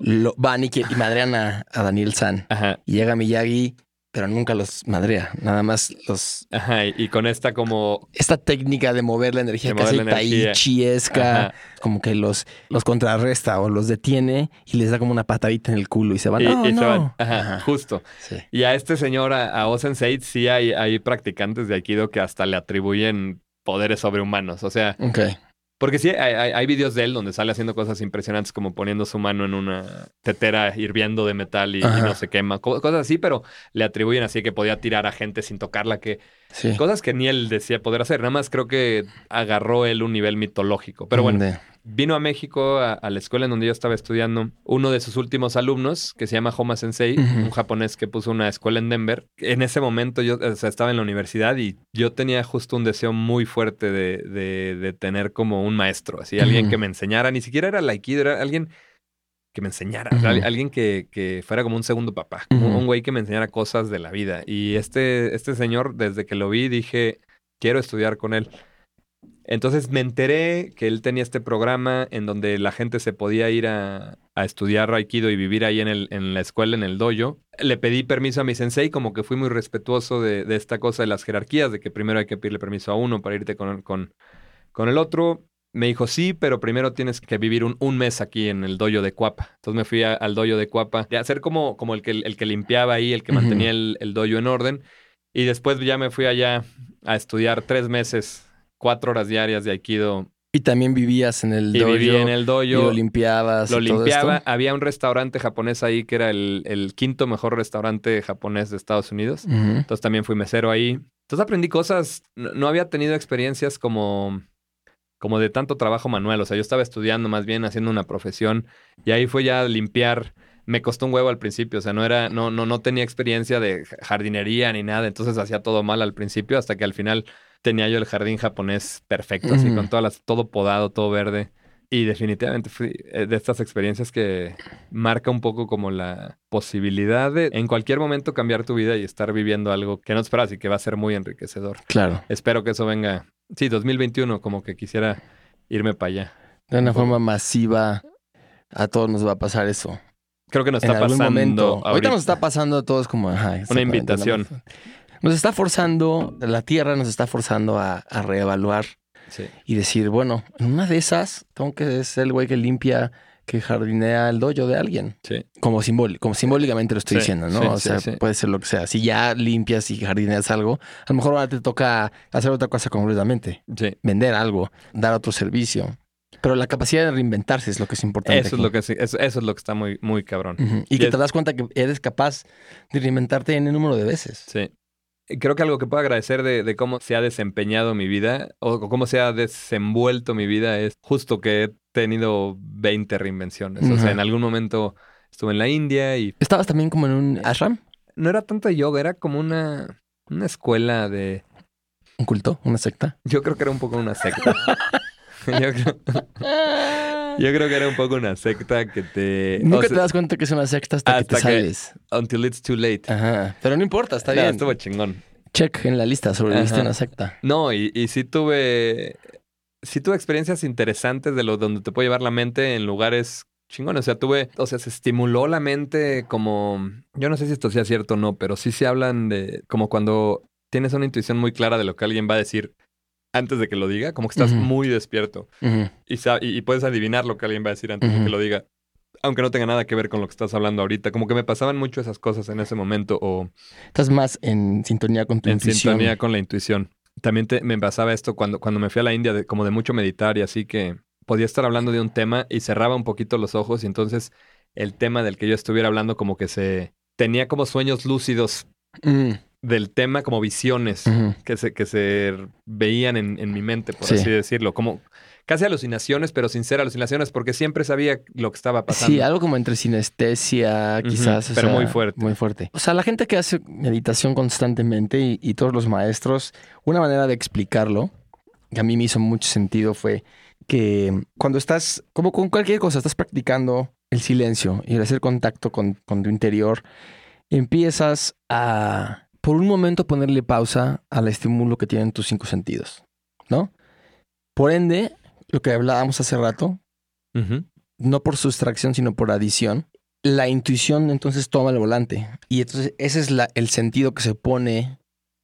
lo, van y, que- y madrean a, a Daniel San.
Ajá,
Y llega Miyagi, pero nunca los madrea. Nada más los...
ajá, y, con esta como...
Esta técnica de mover la energía
De
casi taichiesca, como que los, los contrarresta o los detiene y les da como una patadita en el culo y se van.
y, se
no.
van. Ajá,
Ajá.
justo.
Sí.
Y a este señor, a, a O-Sensei, sí hay, hay practicantes de Aikido que hasta le atribuyen poderes sobrehumanos. O sea,
Ok.
Porque sí, hay, hay, hay videos de él donde sale haciendo cosas impresionantes como poniendo su mano en una tetera hirviendo de metal y, no se quema. Co- cosas así, pero le atribuyen así que podía tirar a gente sin tocarla, que
Sí.
cosas que ni él decía poder hacer. Nada más creo que agarró él un nivel mitológico. Pero bueno,
De-
vino a México, a, a la escuela en donde yo estaba estudiando, uno de sus últimos alumnos, que se llama Homa Sensei, un japonés que puso una escuela en Denver. En ese momento yo o sea, estaba en la universidad y yo tenía justo un deseo muy fuerte de, de- de tener como un maestro, así, alguien que me enseñara, ni siquiera era el Aikido, era alguien que me enseñara, alguien que, que fuera como un segundo papá, como un güey que me enseñara cosas de la vida. Y este, este señor, desde que lo vi, dije, quiero estudiar con él. Entonces me enteré que él tenía este programa en donde la gente se podía ir a, a estudiar Aikido y vivir ahí en, el, en la escuela, en el dojo. Le pedí permiso a mi sensei, como que fui muy respetuoso de, de esta cosa de las jerarquías, de que primero hay que pedirle permiso a uno para irte con, con, con el otro. Me dijo, sí, pero primero tienes que vivir un, un mes aquí en el dojo de Cuapa. Entonces me fui a- al dojo de Cuapa, a ser como, como el, que, el que limpiaba ahí, el que mantenía el, el dojo en orden. Y después ya me fui allá a estudiar tres meses, cuatro horas diarias de Aikido.
Y también vivías en el
Y
dojo.
viví en el dojo.
y lo limpiabas.
Lo
y todo
limpiaba.
esto.
Había un restaurante japonés ahí que era el, el quinto mejor restaurante japonés de Estados Unidos. Entonces también fui mesero ahí. Entonces aprendí cosas. No, no había tenido experiencias como, como de tanto trabajo manual. O sea, yo estaba estudiando más bien, haciendo una profesión. Y ahí fue ya limpiar. Me costó un huevo al principio. O sea, no era, no, no, no tenía experiencia de jardinería ni nada. Entonces hacía todo mal al principio hasta que al final tenía yo el jardín japonés perfecto, así con todas las, todo podado, todo verde. Y definitivamente fui eh, de estas experiencias que marca un poco como la posibilidad de en cualquier momento cambiar tu vida y estar viviendo algo que no esperas y que va a ser muy enriquecedor.
Claro.
Espero que eso venga. Sí, 2021, como que quisiera irme para allá.
De una forma masiva, a todos nos va a pasar eso.
Creo que nos
en
está
algún
pasando.
momento. Ahorita.
ahorita.
nos está pasando a todos como ajá, exactamente,
invitación.
¿No? Nos está forzando, la Tierra nos está forzando a, a reevaluar
Sí.
y decir, bueno, en una de esas tengo que ser el güey que limpia, que jardinea el dojo de alguien.
Sí.
Como, simbólico, como simbólicamente lo estoy
Sí,
diciendo, ¿no? o sea, puede ser lo que sea. Si ya limpias y jardineas algo, a lo mejor ahora te toca hacer otra cosa completamente. Vender algo, dar otro servicio. Pero la capacidad de reinventarse es lo que es importante.
Eso es lo que eso, eso es lo que está muy, muy cabrón.
Y
Y
que
es-
te das cuenta que eres capaz de reinventarte en el número de veces.
Sí. Creo que algo que puedo agradecer de, de cómo se ha desempeñado mi vida o cómo se ha desenvuelto mi vida es justo que he tenido 20 reinvenciones. O sea, en algún momento estuve en la India y
¿Estabas también como en un ashram?
no era tanto yoga, era como una, una escuela de...
¿Un culto? ¿Una secta?
Yo creo que era un poco una secta. yo, creo, yo creo que era un poco una secta que te...
Nunca
o sea,
te das cuenta que es una secta hasta, que te
que-
sales.
Until it's too late.
Ajá. Pero no importa, está
No,
bien.
Estuvo chingón.
Check en la lista, sobreviviste a una secta.
No, y, y sí tuve. Sí tuve experiencias interesantes de lo donde te puede llevar la mente en lugares chingón. O sea, tuve, o sea, se estimuló la mente como, yo no sé si esto sea cierto o no, pero sí se hablan de como cuando tienes una intuición muy clara de lo que alguien va a decir antes de que lo diga, como que estás muy despierto y, sa- y, y puedes adivinar lo que alguien va a decir antes de que lo diga. Aunque no tenga nada que ver con lo que estás hablando ahorita. Como que me pasaban mucho esas cosas en ese momento o
Estás más en sintonía con tu
en
intuición.
sintonía con la intuición. También te- me pasaba esto cuando, cuando me fui a la India, de, como de mucho meditar y así que podía estar hablando de un tema y cerraba un poquito los ojos y entonces el tema del que yo estuviera hablando como que se tenía como sueños lúcidos
Mm,
del tema, como visiones que se, que se veían en, en mi mente, por
Sí.
así decirlo. Como casi alucinaciones, pero sin ser alucinaciones, porque siempre sabía lo que estaba pasando.
Sí, algo como entre sinestesia, quizás.
pero
sea,
muy fuerte.
Muy fuerte. O sea, la gente que hace meditación constantemente y, y todos los maestros, una manera de explicarlo, que a mí me hizo mucho sentido, fue que cuando estás, como con cualquier cosa, estás practicando el silencio y el hacer contacto con, con tu interior, empiezas a, por un momento, ponerle pausa al estímulo que tienen tus cinco sentidos, ¿no? Por ende, lo que hablábamos hace rato, no por sustracción, sino por adición, la intuición entonces toma el volante. Y entonces ese es la- el sentido que se pone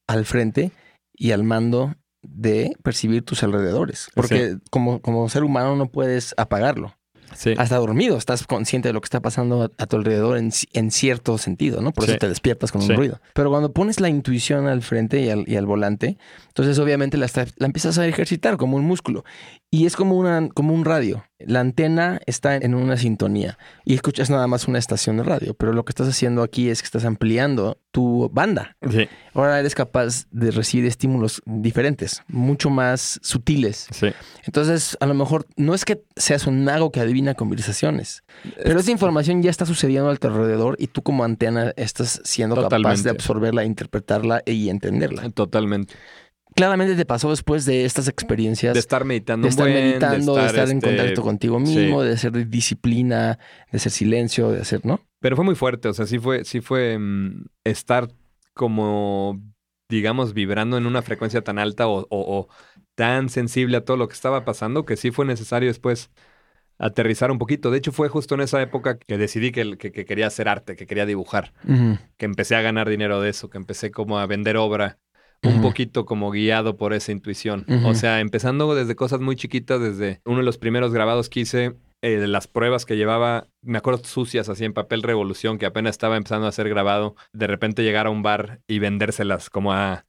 al frente y al mando de percibir tus alrededores. Porque como, como ser humano no puedes apagarlo.
Sí.
Hasta dormido estás consciente de lo que está pasando a, a tu alrededor en, en cierto sentido, ¿no? Por
Sí.
eso te despiertas con
Sí.
un ruido. Pero cuando pones la intuición al frente y al, y al volante, entonces obviamente la, la empiezas a ejercitar como un músculo. Y es como, una, como un radio. La antena está en una sintonía y escuchas nada más una estación de radio. Pero lo que estás haciendo aquí es que estás ampliando tu banda.
Sí.
Ahora eres capaz de recibir estímulos diferentes, mucho más sutiles.
Sí.
Entonces, a lo mejor no es que seas un mago que adivina conversaciones, pero esa información ya está sucediendo a tu alrededor y tú como antena estás siendo capaz de absorberla, interpretarla y entenderla.
Totalmente.
Claramente te pasó después de estas experiencias
De estar meditando
de estar
buen,
meditando, de estar, en
este,
contacto contigo mismo,
sí.
de hacer disciplina, de hacer silencio, de hacer, ¿no?
Pero fue muy fuerte, o sea, sí fue, sí fue mm, estar como, digamos, vibrando en una frecuencia tan alta o, o- o tan sensible a todo lo que estaba pasando que sí fue necesario después aterrizar un poquito. De hecho, fue justo en esa época que decidí que, que- que quería hacer arte, que quería dibujar, que empecé a ganar dinero de eso, que empecé como a vender obra. Un poquito como guiado por esa intuición. O sea, empezando desde cosas muy chiquitas, desde uno de los primeros grabados que hice, eh, de las pruebas que llevaba, me acuerdo sucias así en papel revolución, que apenas estaba empezando a ser grabado, de repente llegar a un bar y vendérselas como a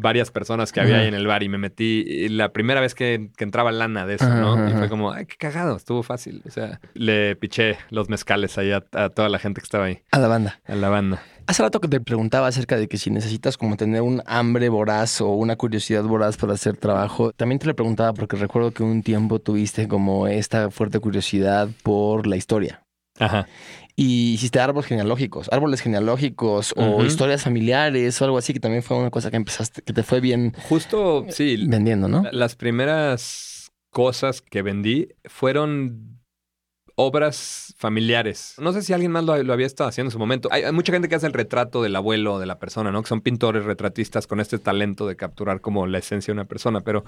varias personas que había ahí en el bar y me metí y la primera vez que, que entraba lana de eso, ¿no? Y fue como, ay, qué cagado, estuvo fácil. O sea, le piché los mezcales ahí a, a toda la gente que estaba ahí,
A la banda.
a la banda.
Hace rato que te preguntaba acerca de que si necesitas como tener un hambre voraz o una curiosidad voraz para hacer trabajo, también te lo preguntaba porque recuerdo que un tiempo tuviste como esta fuerte curiosidad por la historia.
Ajá.
Y hiciste árboles genealógicos, árboles genealógicos o historias familiares o algo así, que también fue una cosa que empezaste, que te fue bien
Justo, sí,
vendiendo, ¿no?
Las primeras cosas que vendí fueron obras familiares. No sé si alguien más lo, lo había estado haciendo en su momento. Hay, hay mucha gente que hace el retrato del abuelo o de la persona, ¿no? Que son pintores retratistas con este talento de capturar como la esencia de una persona. Pero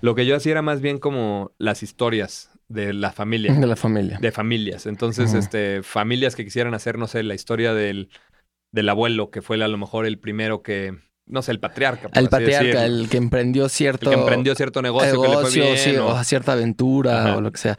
lo que yo hacía era más bien como las historias de la familia.
De la familia.
De familias. Entonces, este, familias que quisieran hacer, no sé, la historia del, del abuelo, que fue a lo mejor el primero que, no sé, el patriarca.
El patriarca, el que emprendió cierto
El que emprendió cierto negocio, que le fue
negocio,
bien.
sí,
o-
o cierta aventura
Ajá.
o lo que sea.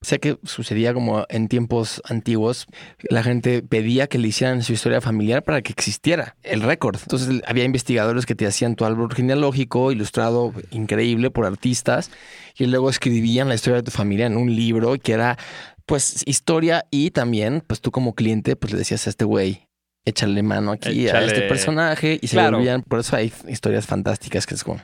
O sea que sucedía como en tiempos antiguos, la gente pedía que le hicieran su historia familiar para que existiera el récord. Entonces había investigadores que te hacían tu árbol genealógico ilustrado increíble por artistas y luego escribían la historia de tu familia en un libro que era pues historia y también pues tú como cliente pues le decías a este güey échale mano aquí a este personaje y se
Claro.
volvían, por eso hay historias fantásticas que es como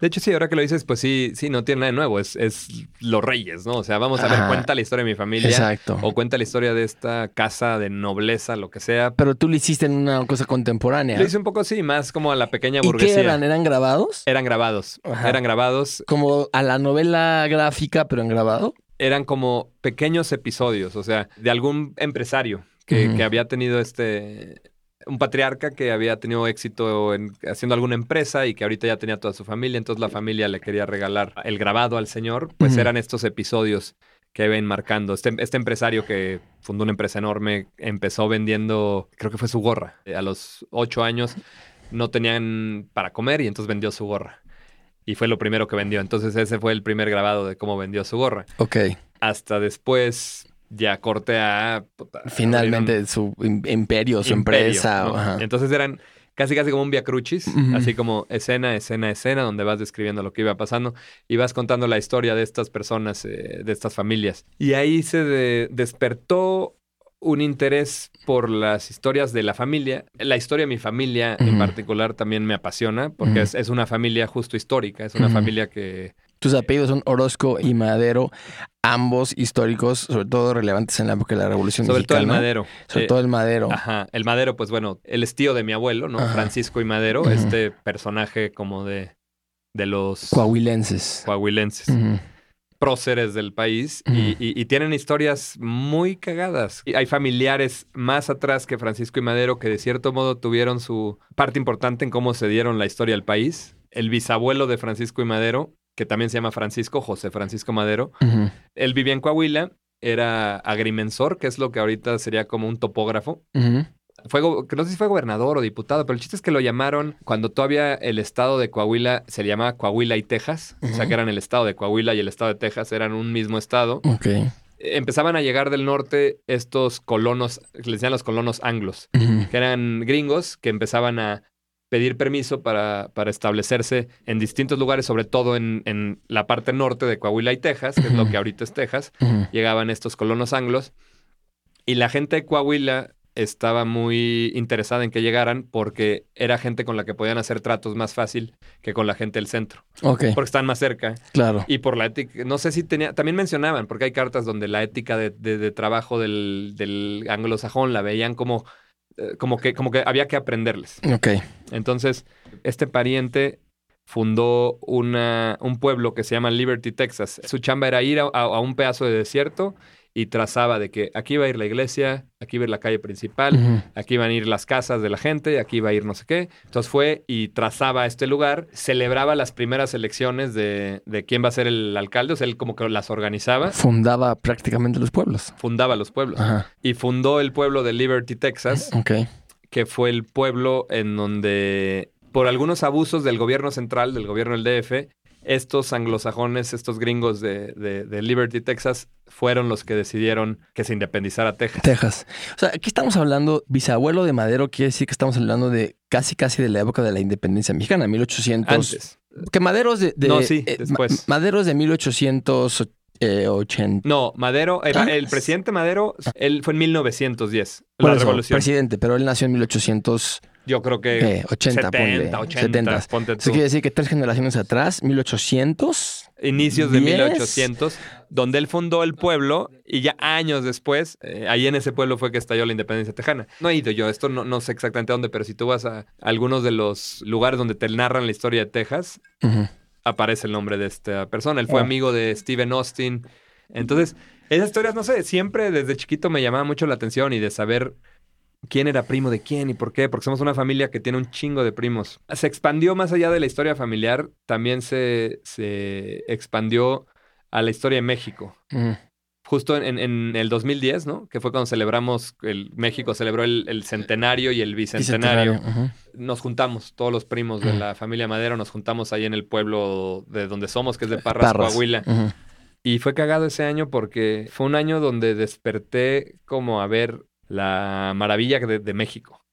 De hecho, sí, ahora que lo dices, pues sí, sí, no tiene nada de nuevo. Es, es los reyes, ¿no? O sea, vamos a ver, cuenta la historia de mi familia.
Exacto.
O cuenta la historia de esta casa de nobleza, lo que sea.
Pero tú lo hiciste en una cosa contemporánea.
Lo hice un poco así, más como a la pequeña
¿Y
burguesía.
qué eran? ¿Eran grabados?
Eran grabados.
Ajá.
Eran grabados.
Como a la novela gráfica, pero en grabado.
Eran como pequeños episodios, o sea, de algún empresario que, había tenido este. Un patriarca que había tenido éxito en, haciendo alguna empresa y que ahorita ya tenía toda su familia, entonces la familia le quería regalar el grabado al señor, pues eran estos episodios que iba enmarcando. Este, este empresario que fundó una empresa enorme empezó vendiendo, creo que fue su gorra. Eh, A los ocho años no tenían para comer y entonces vendió su gorra. Y fue lo primero que vendió. Entonces ese fue el primer grabado de cómo vendió su gorra.
Ok.
Hasta después ya corte a... puta,
Finalmente su im- imperio, su
imperio,
empresa.
¿no?
ajá.
Entonces eran casi casi como un via crucis,
Ujú.
así como escena, escena, escena, donde vas describiendo lo que iba pasando y vas contando la historia de estas personas, eh, de estas familias. Y ahí se de- despertó un interés por las historias de la familia. La historia de mi familia en particular también me apasiona porque es, es una familia justo histórica, es una familia que...
Tus apellidos son Orozco y Madero, ambos históricos, sobre todo relevantes en la época de la Revolución
Sobre todo el madero.
Sobre
Eh,
todo el Madero.
Ajá, el Madero, pues bueno, él es tío de mi abuelo, ¿no?
Ajá.
Francisco y Madero, este personaje como de, de los
Coahuilenses.
coahuilenses, próceres del país, y, y- y tienen historias muy cagadas. Y hay familiares más atrás que Francisco y Madero que de cierto modo tuvieron su parte importante en cómo se dieron la historia del país. El bisabuelo de Francisco y Madero, que también se llama Francisco, José Francisco Madero,
Ujú.
él vivía en Coahuila, era agrimensor, que es lo que ahorita sería como un topógrafo.
Ujú.
Fue, go- que no sé si fue gobernador o diputado, pero el chiste es que lo llamaron cuando todavía el estado de Coahuila se le llamaba Coahuila y Texas, o sea que eran el estado de Coahuila y el estado de Texas eran un mismo estado. Empezaban a llegar del norte estos colonos, les decían los colonos anglos, que eran gringos que empezaban a pedir permiso para, para establecerse en distintos lugares, sobre todo en, en la parte norte de Coahuila y Texas, que es lo que ahorita es Texas. Llegaban estos colonos anglos. Y la gente de Coahuila estaba muy interesada en que llegaran porque era gente con la que podían hacer tratos más fácil que con la gente del centro, porque están más cerca.
Claro.
y por la ética, no sé si tenía, también mencionaban, porque hay cartas donde la ética de, de- de trabajo del, del anglosajón la veían como, como, que, como que había que aprenderles.
Ok.
Entonces, este pariente fundó una, un pueblo que se llama Liberty, Texas. Su chamba era ir a, a- a un pedazo de desierto y trazaba de que aquí va a ir la iglesia, aquí va a ir la calle principal, aquí van a ir las casas de la gente, aquí va a ir no sé qué. Entonces fue y trazaba este lugar, celebraba las primeras elecciones de, de quién va a ser el alcalde, o sea, él como que las organizaba,
Fundaba prácticamente los pueblos.
fundaba los pueblos.
Ajá.
Y fundó el pueblo de Liberty, Texas,
Ok.
que fue el pueblo en donde, por algunos abusos del gobierno central, del gobierno del DF, estos anglosajones, estos gringos de, de- de Liberty, Texas, fueron los que decidieron que se independizara Texas.
Texas. O sea, aquí estamos hablando, bisabuelo de Madero, quiere decir que estamos hablando de casi, casi de la época de la independencia mexicana, 1800.
Antes.
Que Madero es de. de-
No, sí,
eh,
después.
Ma- Madero es de 1880.
No, Madero, el,
Ah.
el presidente Madero, él fue en 1910,
Por
la
eso,
revolución.
presidente, pero él nació en 1880,
Yo creo que
¿qué? 80,
70,
ponle.
80,
70.
ponte
Eso quiere decir que tres generaciones atrás, 1800.
Inicios de
Diez.
1800, donde él fundó el pueblo y ya años después, eh, ahí en ese pueblo fue que estalló la independencia tejana. No he ido yo, esto no, no sé exactamente dónde, pero si tú vas a algunos de los lugares donde te narran la historia de Texas,
Ujú.
Aparece el nombre de esta persona. Él fue
Oh.
amigo de Stephen Austin. Entonces, esas historias, no sé, siempre desde chiquito me llamaba mucho la atención y de saber quién era primo de quién y por qué, porque somos una familia que tiene un chingo de primos. Se expandió más allá de la historia familiar, también se, se expandió a la historia de México. Justo en, en el 2010, ¿no? Que fue cuando celebramos, el México celebró el, el centenario y el bicentenario nos juntamos, todos los primos de la familia Madero, nos juntamos ahí en el pueblo de donde somos, que es de Parras,
Parras.
Coahuila. Y fue cagado ese año porque fue un año donde desperté como a ver la maravilla de, de México.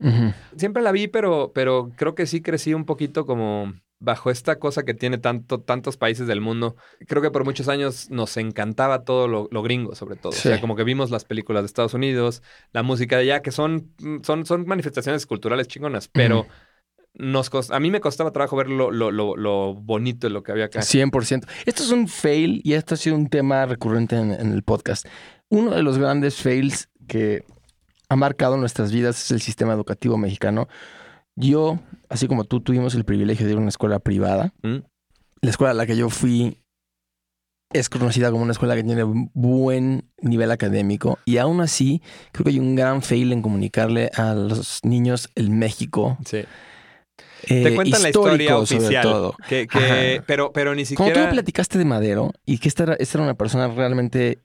Siempre la vi, pero, pero creo que sí crecí un poquito como bajo esta cosa que tiene tanto, tantos países del mundo. Creo que por muchos años nos encantaba todo lo, lo gringo, sobre todo.
Sí.
O sea, como que vimos las películas de Estados Unidos, la música de allá, que son, son, son manifestaciones culturales chingonas, pero nos cost- a mí me costaba trabajo ver lo, lo, lo, lo bonito de lo que había acá.
100%. Esto es un fail y esto ha sido un tema recurrente en, en el podcast. Uno de los grandes fails que ha marcado nuestras vidas es el sistema educativo mexicano. Yo, así como tú, tuvimos el privilegio de ir a una escuela privada.
¿Mm?
La escuela a la que yo fui es conocida como una escuela que tiene buen nivel académico y aún así creo que hay un gran fail en comunicarle a los niños el México.
Sí.
eh,
Te cuentan la historia oficial.
todo.
Que, que- pero, pero ni
Como tú
siquiera.
me platicaste de Madero y que esta era, esta era una persona realmente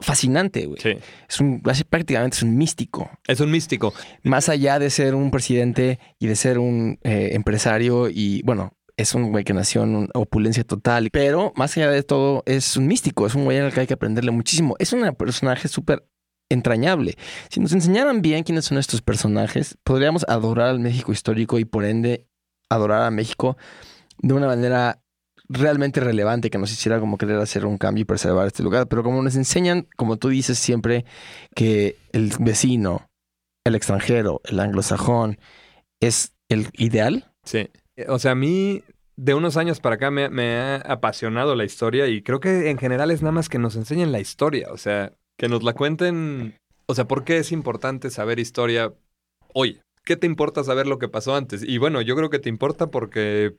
fascinante, güey.
Sí.
Es un, prácticamente es un místico.
Es un místico.
Más allá de ser un presidente y de ser un eh, empresario y, bueno, es un güey que nació en una opulencia total, pero más allá de todo es un místico, es un güey al que hay que aprenderle muchísimo. Es un personaje súper entrañable. Si nos enseñaran bien quiénes son estos personajes, podríamos adorar al México histórico y por ende adorar a México de una manera realmente relevante que nos hiciera como querer hacer un cambio y preservar este lugar. Pero como nos enseñan, como tú dices siempre, que el vecino, el extranjero, el anglosajón es el ideal.
Sí. O sea, a mí de unos años para acá me, ha apasionado la historia y creo que en general es nada más que nos enseñen la historia. O sea, que nos la cuenten. O sea, ¿por qué es importante saber historia hoy? ¿Qué te importa saber lo que pasó antes? Y bueno, yo creo que te importa porque,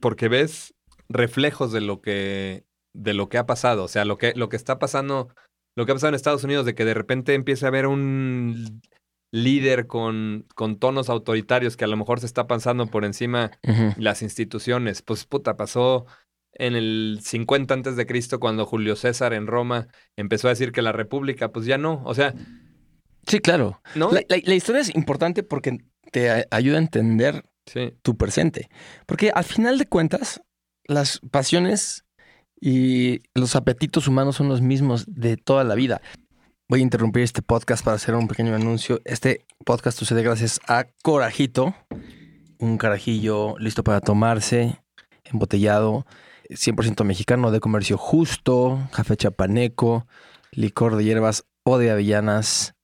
porque ves reflejos de lo que, de lo que ha pasado. O sea, lo que, lo que está pasando, lo que ha pasado en Estados Unidos, de que de repente empiece a haber un líder con, con tonos autoritarios que a lo mejor se está pasando por encima las instituciones. Pues puta, pasó en el 50 antes de Cristo cuando Julio César en Roma empezó a decir que la república, pues ya no. O sea,
Sí, claro.
¿no?
La, la- la historia es importante porque te ayuda a entender
Sí.
tu presente. Porque al final de cuentas, las pasiones y los apetitos humanos son los mismos de toda la vida. Voy a interrumpir este podcast para hacer un pequeño anuncio. Este podcast sucede gracias a Corajito, un carajillo listo para tomarse, embotellado, 100% mexicano, de comercio justo, café chapaneco, licor de hierbas o de avellanas,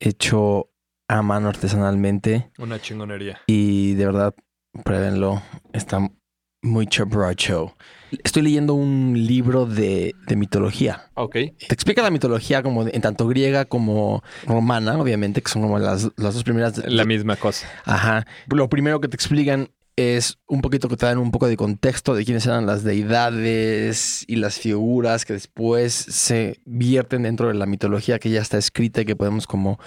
hecho a mano artesanalmente.
Una chingonería.
Y de verdad, pruébenlo. Está muy chabrocho. Estoy leyendo un libro de, de mitología.
Ok.
Te explica la mitología como de- en tanto griega como romana, obviamente, que son como las, las dos primeras.
La misma cosa.
Ajá. Lo primero que te explican es un poquito que te dan un poco de contexto de quiénes eran las deidades y las figuras que después se vierten dentro de la mitología que ya está escrita y que podemos como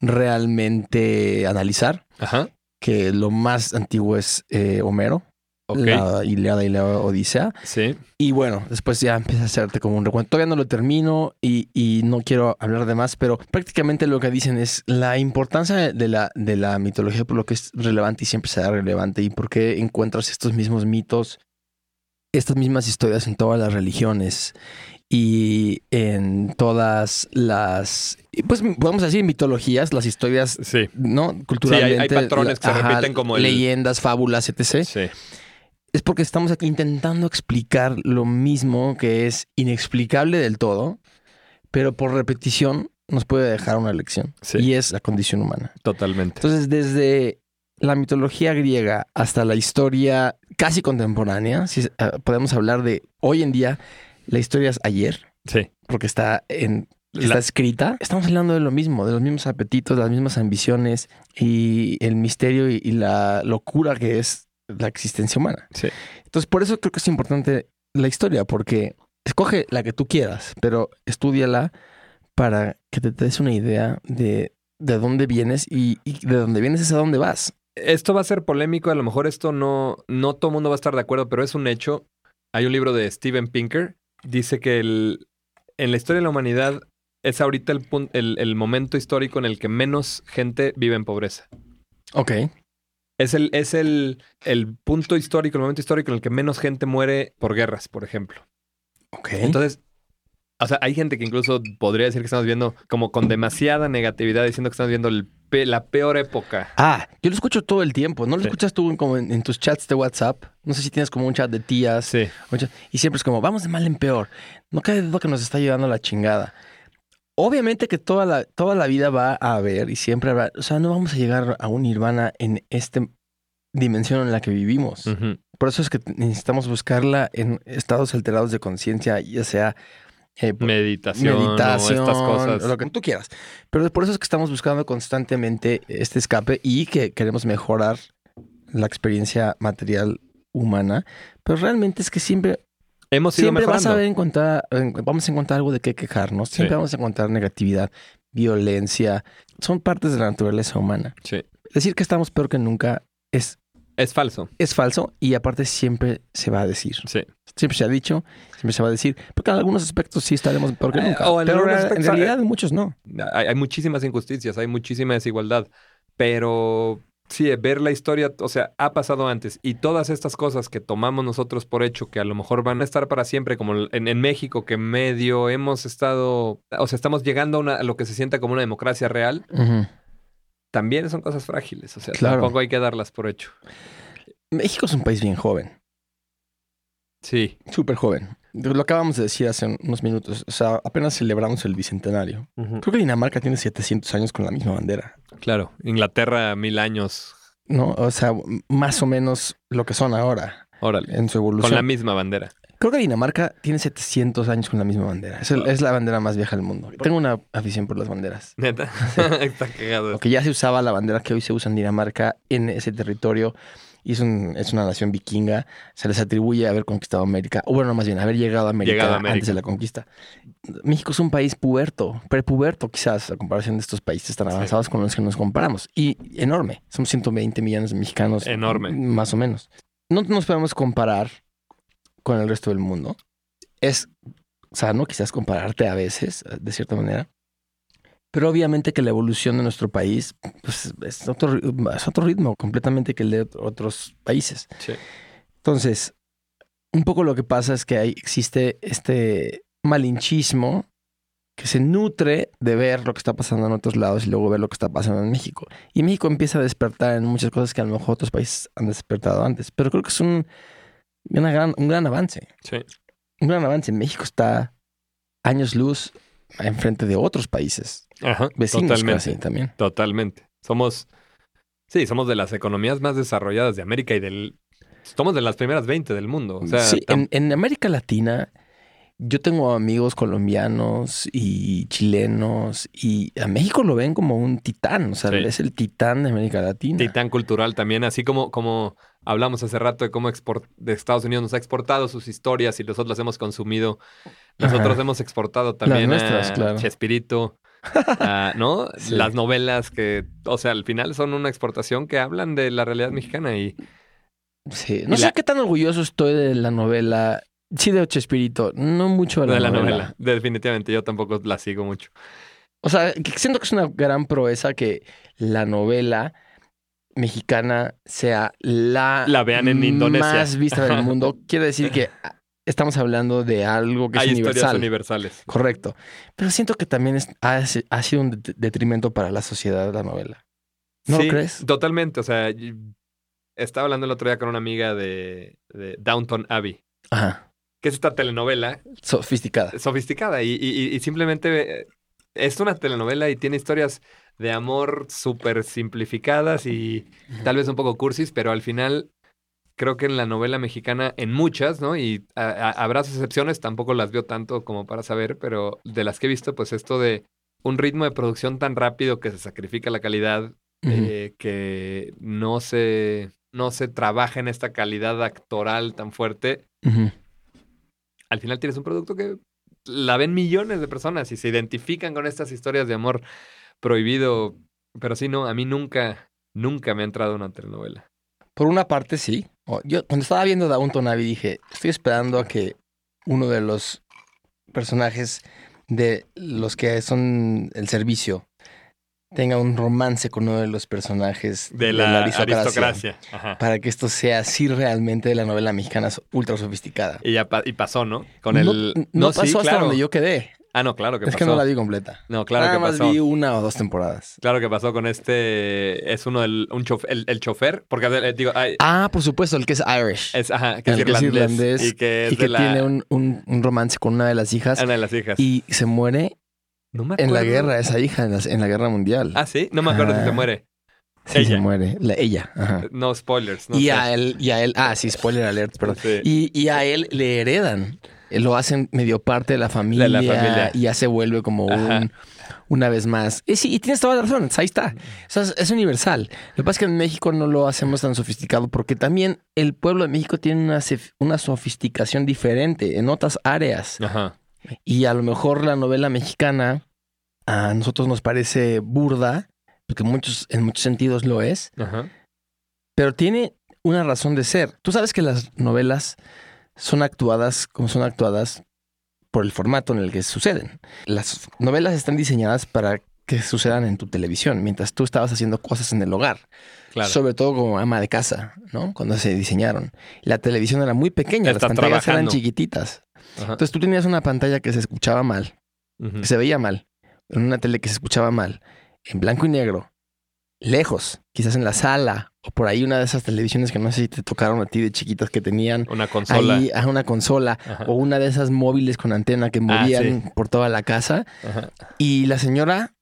realmente analizar
Ajá.
que lo más antiguo es eh, Homero,
Ok.
la Ilíada y la Odisea.
Sí.
Y bueno, después ya empieza a hacerte como un recuento. Todavía no lo termino y, y no quiero hablar de más, pero prácticamente lo que dicen es la importancia de la, de la mitología por lo que es relevante y siempre será relevante y por qué encuentras estos mismos mitos, estas mismas historias en todas las religiones y en todas las, pues podemos decir mitologías, las historias
Sí.
¿no? Culturalmente.
hay patrones que se repiten como el-
Leyendas, fábulas, etc.
Sí.
Es porque estamos aquí intentando explicar lo mismo que es inexplicable del todo, pero por repetición nos puede dejar una lección.
Sí.
Y es la condición humana.
Totalmente.
Entonces, desde la mitología griega hasta la historia casi contemporánea, si eh, podemos hablar de hoy en día, la historia es ayer,
Sí.
porque está en está
La-
escrita. Estamos hablando de lo mismo, de los mismos apetitos, las mismas ambiciones y el misterio y, y la locura que es la existencia humana.
Sí.
Entonces, por eso creo que es importante la historia, porque escoge la que tú quieras, pero estudiala para que te des una idea de, de dónde vienes y, y de dónde vienes es a dónde vas.
Esto va a ser polémico, a lo mejor esto no, no todo el mundo va a estar de acuerdo, pero es un hecho. Hay un libro de Steven Pinker, dice que el, en la historia de la humanidad es ahorita el, el, el momento histórico en el que menos gente vive en pobreza.
Ok.
Es el, es el, el punto histórico, el momento histórico en el que menos gente muere por guerras, por ejemplo.
Ok.
Entonces, o sea, hay gente que incluso podría decir que estamos viendo como con demasiada negatividad, diciendo que estamos viendo el pe- la peor época.
Ah, yo lo escucho todo el tiempo. ¿No lo
Sí.
escuchas tú en- como en, en tus chats de WhatsApp? No sé si tienes como un chat de tías.
Sí.
chat- Y siempre es como, vamos de mal en peor. No cabe duda que nos está llevando a la chingada. Obviamente que toda la, toda la vida va a haber y siempre habrá. O sea, no vamos a llegar a un nirvana en esta dimensión en la que vivimos. Por eso es que necesitamos buscarla en estados alterados de conciencia, ya sea eh,
Meditación,
meditación,
o estas cosas.
lo que tú quieras. Pero por eso es que estamos buscando constantemente este escape y que queremos mejorar la experiencia material humana. Pero realmente es que siempre,
Hemos
siempre vas a
mejorando.
ver encontrar, en- vamos a encontrar algo de qué quejarnos. Siempre
Sí.
vamos a encontrar negatividad, violencia. Son partes de la naturaleza humana.
Sí.
Decir que estamos peor que nunca es
Es falso.
es falso y aparte siempre se va a decir.
Sí.
Siempre se ha dicho, siempre se va a decir, porque en algunos aspectos sí estaremos peor que
Eh,
nunca.
o en
pero en realidad en muchos no.
Hay, hay muchísimas injusticias, hay muchísima desigualdad, pero sí, ver la historia, o sea, ha pasado antes y todas estas cosas que tomamos nosotros por hecho, que a lo mejor van a estar para siempre, como en, en México, que medio hemos estado, o sea, estamos llegando a, una- a lo que se sienta como una democracia real, también son cosas frágiles, o sea,
Claro.
tampoco hay que darlas por hecho.
México es un país bien joven,
Sí.
súper joven. Lo acabamos de decir hace unos minutos. O sea, apenas celebramos el bicentenario. Creo que Dinamarca tiene 700 años con la misma bandera.
Claro, Inglaterra, mil años,
¿No? O sea, más o menos lo que son ahora
órale,
en su
con
evolución.
la misma bandera.
Creo que Dinamarca tiene 700 años con la misma bandera. Es, el- es la bandera más vieja del mundo. Tengo una afición por las banderas.
Neta, está cagado.
Aunque ya se usaba la bandera que hoy se usa en Dinamarca en ese territorio. Y es, un- es una nación vikinga. Se les atribuye haber conquistado América. O bueno, más bien, haber llegado a América,
Llegado a América.
antes de la conquista. México es un país puberto, prepuberto quizás, a comparación de estos países tan
Sí.
avanzados con los que nos comparamos. Y enorme. Somos 120 millones de mexicanos.
Enorme.
Más o menos. No nos podemos comparar con el resto del mundo. Es sano quizás compararte a veces, de cierta manera. Pero obviamente que la evolución de nuestro país pues, es, otro, ri- es otro ritmo completamente que el de ot- otros países.
Sí.
Entonces, un poco lo que pasa es que hay, existe este malinchismo que se nutre de ver lo que está pasando en otros lados y luego ver lo que está pasando en México. Y México empieza a despertar en muchas cosas que a lo mejor otros países han despertado antes. Pero creo que es un, una gran, un gran avance.
Sí.
Un gran avance. México está años luz enfrente de otros países
Ajá,
vecinos
totalmente.
casi también.
Totalmente. Somos, sí, somos de las economías más desarrolladas de América y del... Somos de las primeras 20 del mundo. O sea,
sí, en, en América Latina yo tengo amigos colombianos y chilenos y a México lo ven como un titán, o sea,
Sí.
es el titán de América Latina.
titán cultural también, así como, como hablamos hace rato de cómo export- de Estados Unidos nos ha exportado sus historias y nosotros las hemos consumido. Nosotros
Ajá.
hemos exportado también
nuestras,
a
claro.
Chespirito, ¿no?
Sí.
Las novelas que, o sea, al final son una exportación que hablan de la realidad mexicana y
Sí, no
Y
sé
la-
qué tan orgulloso estoy de la novela, sí de Chespirito, no mucho de la,
de la
novela.
novela. Definitivamente, yo tampoco la sigo mucho.
O sea, siento que es una gran proeza que la novela mexicana sea la,
La vean en Indonesia.
más vista del mundo. Quiere decir que ah, estamos hablando de algo que
Hay
es
historias
universal.
universales.
Correcto. Pero siento que también es- ha, ha sido un det- detrimento para la sociedad la novela. ¿No
Sí,
lo crees?
Totalmente. O sea, estaba hablando el otro día con una amiga de, de Downton Abbey,
Ajá.
que es esta telenovela
Sofisticada.
sofisticada y, y- y simplemente eh, es una telenovela y tiene historias de amor súper simplificadas y tal vez un poco cursis, pero al final creo que en la novela mexicana, en muchas, ¿no? Y a- a- habrá sus excepciones, tampoco las veo tanto como para saber, pero de las que he visto, pues esto de un ritmo de producción tan rápido que se sacrifica la calidad, eh, que no se, no se trabaja en esta calidad actoral tan fuerte, al final tienes un producto que la ven millones de personas y se identifican con estas historias de amor prohibido. Pero sí, no, a mí nunca, nunca me ha entrado una telenovela.
Por una parte, sí. O- Yo cuando estaba viendo Downton Abbey dije, estoy esperando a que uno de los personajes de los que son el servicio tenga un romance con uno de los personajes
De la, aristocracia. Ajá.
Para que esto sea así realmente la novela mexicana ultra sofisticada.
Y ya pa- y pasó, ¿no? Con
no,
el.
no pasó hasta
claro.
donde yo quedé.
Ah, no, claro que
es
pasó.
que no la vi completa.
No, claro
Nada
que
más
pasó.
vi una o dos temporadas.
Claro que pasó con este. Es uno del. Un chofer, el, el chofer. Porque eh, digo, ay,
Ah, por supuesto, el que es Irish.
es, ajá, que es
el que es
irlandés.
irlandés
y que es
y que
la.
tiene un, un- un romance con una de las hijas.
Una de las hijas.
Y se muere
No me
en la
acuerdo.
guerra, esa hija, en la, en la guerra mundial.
Ah, sí, no me acuerdo si se
Ah.
muere.
sí,
ella.
se muere. La- ella. ajá.
No spoilers. No
y
sé.
a él, y a él, ah, sí, spoiler alert, perdón.
Sí.
Y, y a él le heredan. Eh, Lo hacen medio parte de la familia,
De la familia.
y ya se vuelve como un, una vez más. Y sí, y tienes toda la razón, ahí está. O sea, es, es universal. Lo que pasa es que en México no lo hacemos tan sofisticado porque también el pueblo de México tiene una, una sofisticación diferente en otras áreas.
Ajá.
Y a lo mejor la novela mexicana a nosotros nos parece burda, porque muchos, en muchos sentidos lo es,
Ajá.
pero tiene una razón de ser. Tú sabes que las novelas son actuadas como son actuadas por el formato en el que suceden. Las novelas están diseñadas para que sucedan en tu televisión, mientras tú estabas haciendo cosas en el hogar.
Claro.
Sobre todo como ama de casa, ¿no? Cuando se diseñaron. La televisión era muy pequeña, las pantallas eran chiquititas.
Ajá.
Entonces tú tenías una pantalla que se escuchaba mal, que se veía mal, en una tele que se escuchaba mal, en blanco y negro, lejos, quizás en la sala, o por ahí una de esas televisiones que no sé si te tocaron a ti de chiquitas que tenían
Una consola.
ahí una consola,
Ajá.
o una de esas móviles con antena que
Ah,
movían por toda la casa,
Ajá.
y la señora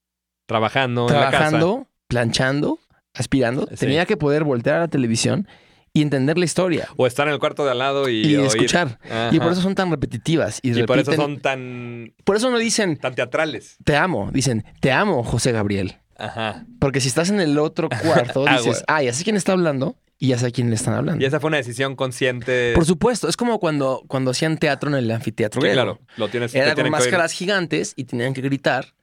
Trabajando, en la casa.
trabajando, planchando, aspirando,
Sí.
tenía que poder voltear a la televisión y entender la historia
O estar en el cuarto de al lado y,
escuchar.
Ajá.
Y por eso son tan repetitivas. Y,
Y por eso son tan,
por eso no dicen
tan teatrales.
te amo, dicen te amo, José Gabriel.
Ajá.
Porque si estás en el otro cuarto, dices, ah, ya sé quién está hablando y ya sé a quién le están hablando.
Y esa fue una decisión consciente.
Por supuesto, es como cuando, cuando hacían teatro en el anfiteatro.
Sí,
griego.
claro. Lo tienes te
Era con
que
máscaras gigantes y tenían que gritar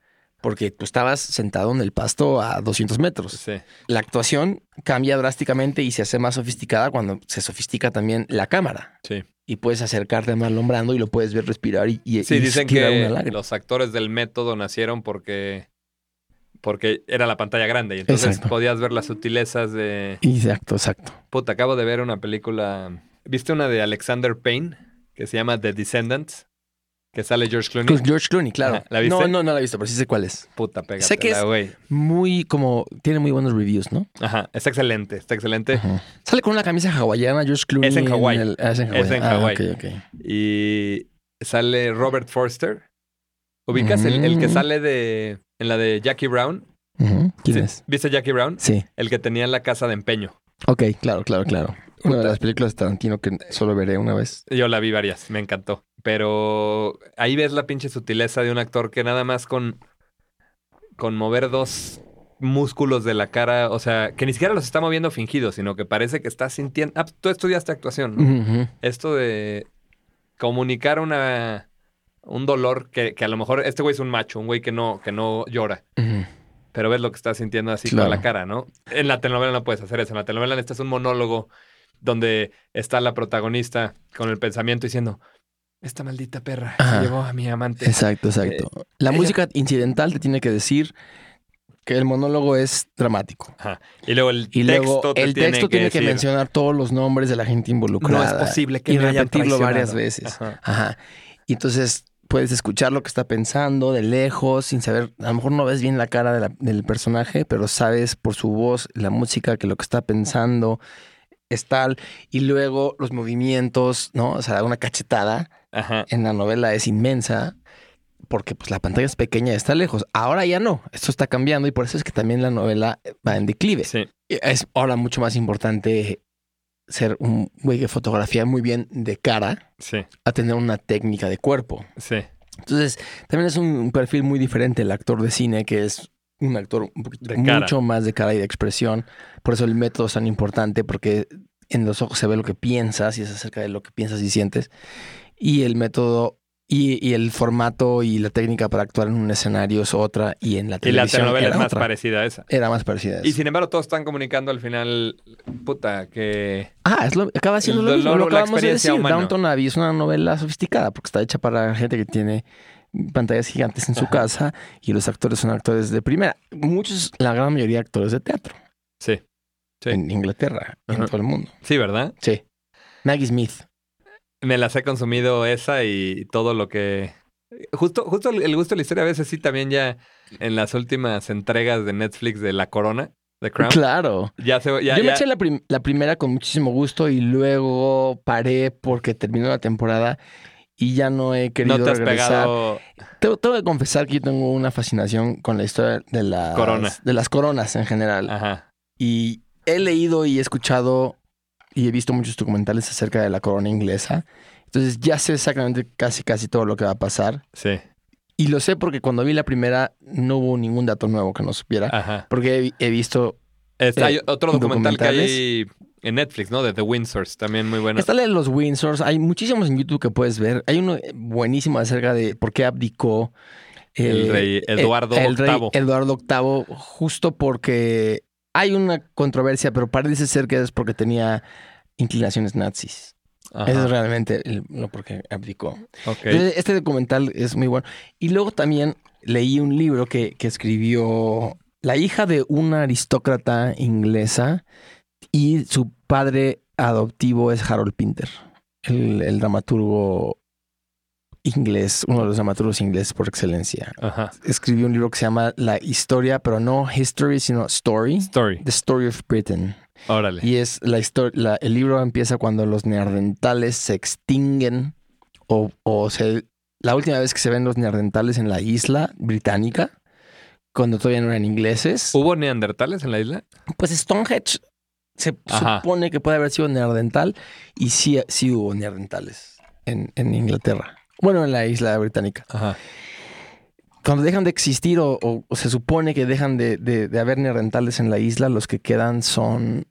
porque tú estabas sentado en el pasto a 200 metros.
Sí.
La actuación cambia drásticamente y se hace más sofisticada cuando se sofistica también la cámara.
Sí.
Y puedes acercarte a Marlon Brando y lo puedes ver respirar y, y,
Sí,
y
dicen que los actores del método nacieron porque porque era la pantalla grande y entonces
Exacto.
podías ver las sutilezas de
Exacto, exacto.
puta, acabo de ver una película, ¿viste una de Alexander Payne que se llama The Descendants? Que sale George Clooney.
George Clooney, claro.
¿la viste?
No, no, no la he visto, pero sí sé cuál es.
Puta, pégatela,
Sé que es-. Muy como, tiene muy buenos reviews, ¿no?
Ajá, está excelente, está excelente.
Ajá. Sale con una camisa hawaiana, George Clooney.
Es en Hawái.
ah, es en Hawái.
Es en
Ah,
Hawái.
ok, ok.
Y sale Robert Forster. ¿Ubicas el, el que
Mm.
sale de en la de Jackie Brown?
¿Quién
Sí,
es?
¿Viste Jackie Brown?
Sí.
El que tenía la casa de empeño.
Ok, claro, claro, claro. Una de las películas de Tarantino que solo veré una vez.
Yo la vi varias, me encantó. Pero ahí ves la pinche sutileza de un actor que nada más con, con mover dos músculos de la cara, o sea, que ni siquiera los está moviendo fingidos, sino que parece que está sintiendo... Ah, tú estudiaste actuación, ¿no? Esto de comunicar una un dolor que, que a lo mejor este güey es un macho, un güey que no, que no llora, pero ves lo que está sintiendo así
Claro.
con la cara, ¿no? En la telenovela no puedes hacer eso. En la telenovela es un monólogo donde está la protagonista con el pensamiento diciendo, esta maldita perra
Ajá.
se llevó a mi amante.
Exacto, exacto. La
ella-
música incidental te tiene que decir que el monólogo es dramático.
Ajá. Y luego el
Y
texto
luego
te
el texto tiene que,
decir,
mencionar todos los nombres de la gente involucrada.
No es posible que
y
me hayan
repetirlo varias
traicionado".
veces.
Ajá.
Ajá. Y entonces puedes escuchar lo que está pensando de lejos, sin saber, a lo mejor no ves bien la cara de la- del personaje, pero sabes por su voz, la música, que lo que está pensando es tal. Y luego los movimientos, ¿no? O sea, una cachetada
Ajá.
en la novela es inmensa porque pues la pantalla es pequeña y está lejos. Ahora ya no, esto está cambiando y por eso es que también la novela va en declive.
Sí.
Es ahora mucho más importante ser un güey que fotografía muy bien de cara
Sí.
a tener una técnica de cuerpo.
Sí.
Entonces, también es un, perfil muy diferente el actor de cine, que es un actor
cara.
mucho más de cara y de expresión. Por eso el método es tan importante, porque en los ojos se ve lo que piensas y es acerca de lo que piensas y sientes. Y el método y, y el formato y la técnica para actuar en un escenario es otra y en la
Y la
televisión
telenovela
era
es más
otra.
parecida a esa.
Era más parecida a eso.
Y sin embargo, todos están comunicando al final, puta, que
Ah, es lo, acaba siendo
El
lo mismo, lo acabamos de decir.
humana.
Downton Abbey es una novela sofisticada porque está hecha para gente que tiene pantallas gigantes en su
Ajá.
casa y los actores son actores de primera. Muchos, la gran mayoría, actores de teatro
sí. Sí.
en Inglaterra en todo el mundo.
Sí, ¿verdad?
Sí. Maggie Smith.
Me las he consumido esa y todo lo que... Justo, justo el gusto de la historia a veces sí también ya en las últimas entregas de Netflix de La Corona, The Crown,
Claro.
ya se... Ya,
Yo me eché la, prim- la primera con muchísimo gusto y luego paré porque terminó la temporada y ya no he querido
no te has
regresar.
pegado...
Tengo, tengo que confesar que yo tengo una fascinación con la historia de las,
Corona.
de las coronas en general.
Ajá.
Y he leído y he escuchado y he visto muchos documentales acerca de la corona inglesa. Entonces ya sé exactamente casi casi todo lo que va a pasar.
Sí.
Y lo sé porque cuando vi la primera no hubo ningún dato nuevo que no supiera.
Ajá.
Porque he, he visto...
Este,
Eh,
hay otro documental que hay en Netflix, ¿no? De The Windsors, también muy bueno.
Está la de los Windsors. Hay muchísimos en YouTube que puedes ver. Hay uno buenísimo acerca de por qué abdicó
El
eh,
rey Eduardo
el
VIII.
Eduardo VIII, justo porque hay una controversia, pero parece ser que es porque tenía inclinaciones nazis.
Ajá.
Eso es realmente el- lo porque abdicó. Entonces, este documental es muy bueno. Y luego también leí un libro que, que escribió la hija de una aristócrata inglesa y su padre adoptivo es Harold Pinter, el, el dramaturgo inglés, uno de los dramaturgos ingleses por excelencia.
Ajá.
Escribió un libro que se llama La historia, pero no history, sino story.
Story.
The Story of Britain.
Órale.
Y es la historia, el libro empieza cuando los neandertales se extinguen o, o se, la última vez que se ven los neandertales en la isla británica, cuando todavía no eran ingleses,
¿Hubo neandertales en la isla?
pues Stonehenge se
Ajá.
supone que puede haber sido neandertal y sí, sí hubo neandertales en, en Inglaterra. Bueno, en la isla británica.
Ajá.
Cuando dejan de existir o, o- o se supone que dejan de, de- de haber neandertales en la isla, los que quedan son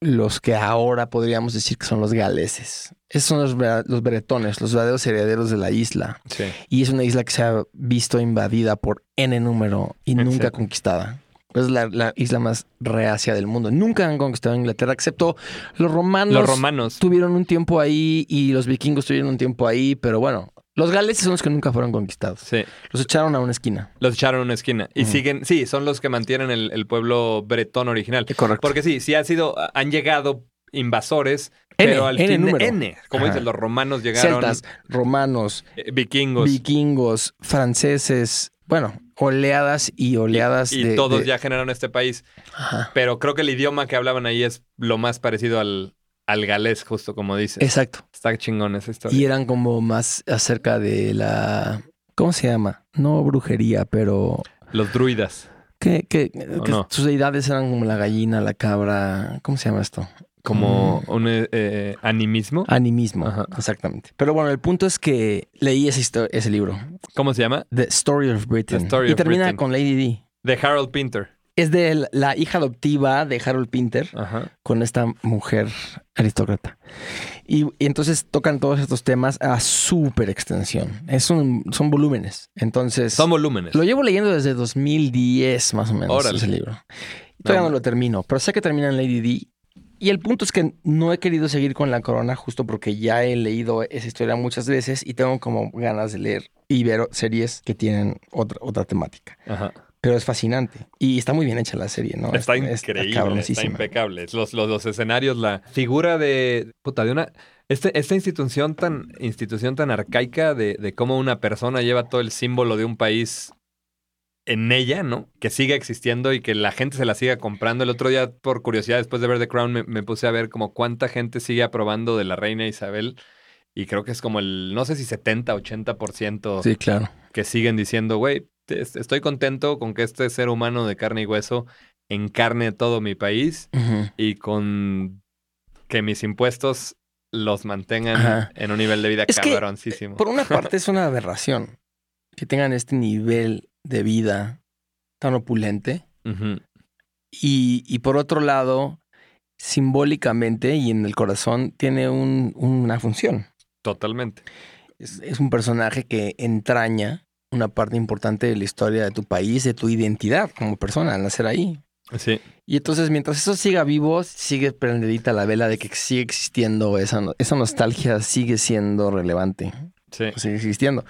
los que ahora podríamos decir que son los galeses. Esos son los, los bretones, los verdaderos herederos de la isla.
Sí.
Y es una isla que se ha visto invadida por N número y nunca
Exacto.
conquistada. Es la, la isla más reacia del mundo. Nunca han conquistado Inglaterra, excepto los romanos.
Los romanos.
tuvieron un tiempo ahí y los vikingos tuvieron un tiempo ahí, pero bueno, los galeses son los que nunca fueron conquistados.
Sí.
Los echaron a una esquina.
Los echaron en una esquina. Y siguen, sí, son los que mantienen el, el pueblo bretón original.
Correcto.
Porque sí, sí han sido, han llegado invasores,
N,
pero al
N
fin
número.
N, como
Ajá.
dices, los romanos llegaron,
Celtas, romanos,
eh, vikingos,
vikingos, franceses, bueno, oleadas y oleadas
y
de...
todos
de-
ya generaron este país.
Ajá.
Pero creo que el idioma que hablaban ahí es lo más parecido al, al galés, justo como dices.
Exacto.
Está chingón esa historia.
Y eran como más acerca de la... ¿Cómo se llama? No brujería, pero...
Los druidas.
Que, que,
¿O
que
no?
sus deidades eran como la gallina, la cabra... ¿Cómo se llama esto?
Como
Mm.
un eh, eh, animismo.
Animismo,
Ajá.
exactamente. Pero bueno, el punto es que leí ese, ese libro,
¿Cómo se llama?
The Story of Britain.
The Story
y
of
termina
Britain.
con Lady D.
De Harold Pinter.
Es de la- hija adoptiva de Harold Pinter
Ajá.
con esta mujer aristócrata. Y, y entonces tocan todos estos temas a súper extensión. Es un- son volúmenes. Entonces,
Son volúmenes.
lo llevo leyendo desde 2010 más o menos
Órale.
ese libro. Todavía
No,
no, lo termino, pero sé que termina en Lady D. Y el punto es que no he querido seguir con la corona justo porque ya he leído esa historia muchas veces y tengo como ganas de leer y ver series que tienen otra, otra temática.
Ajá.
Pero es fascinante. Y está muy bien hecha la serie, ¿no?
Está
Es-
increíble, está impecable. Los, los, los escenarios, la figura de. Puta, de una. Este, esta institución tan, institución tan arcaica de, de cómo una persona lleva todo el símbolo de un país en ella, ¿no? Que siga existiendo y que la gente se la siga comprando. El otro día, por curiosidad, después de ver The Crown, me, me puse a ver como cuánta gente sigue aprobando de la reina Isabel. Y creo que es como el, no sé si 70, 80%
Sí, claro.
que siguen diciendo, güey, estoy contento con que este ser humano de carne y hueso encarne todo mi país y con que mis impuestos los mantengan
Ajá.
en un nivel de vida
Es que,
cabroncísimo.
Por una parte es una aberración que tengan este nivel de vida tan opulente. Y, y por otro lado, simbólicamente y en el corazón tiene un- una función.
Totalmente.
Es, es un personaje que entraña una parte importante de la historia de tu país, de tu identidad como persona al nacer ahí.
Sí.
Y entonces, mientras eso siga vivo, sigue prendidita la vela de que sigue existiendo esa, esa nostalgia, sigue siendo relevante,
Sí.
sigue existiendo.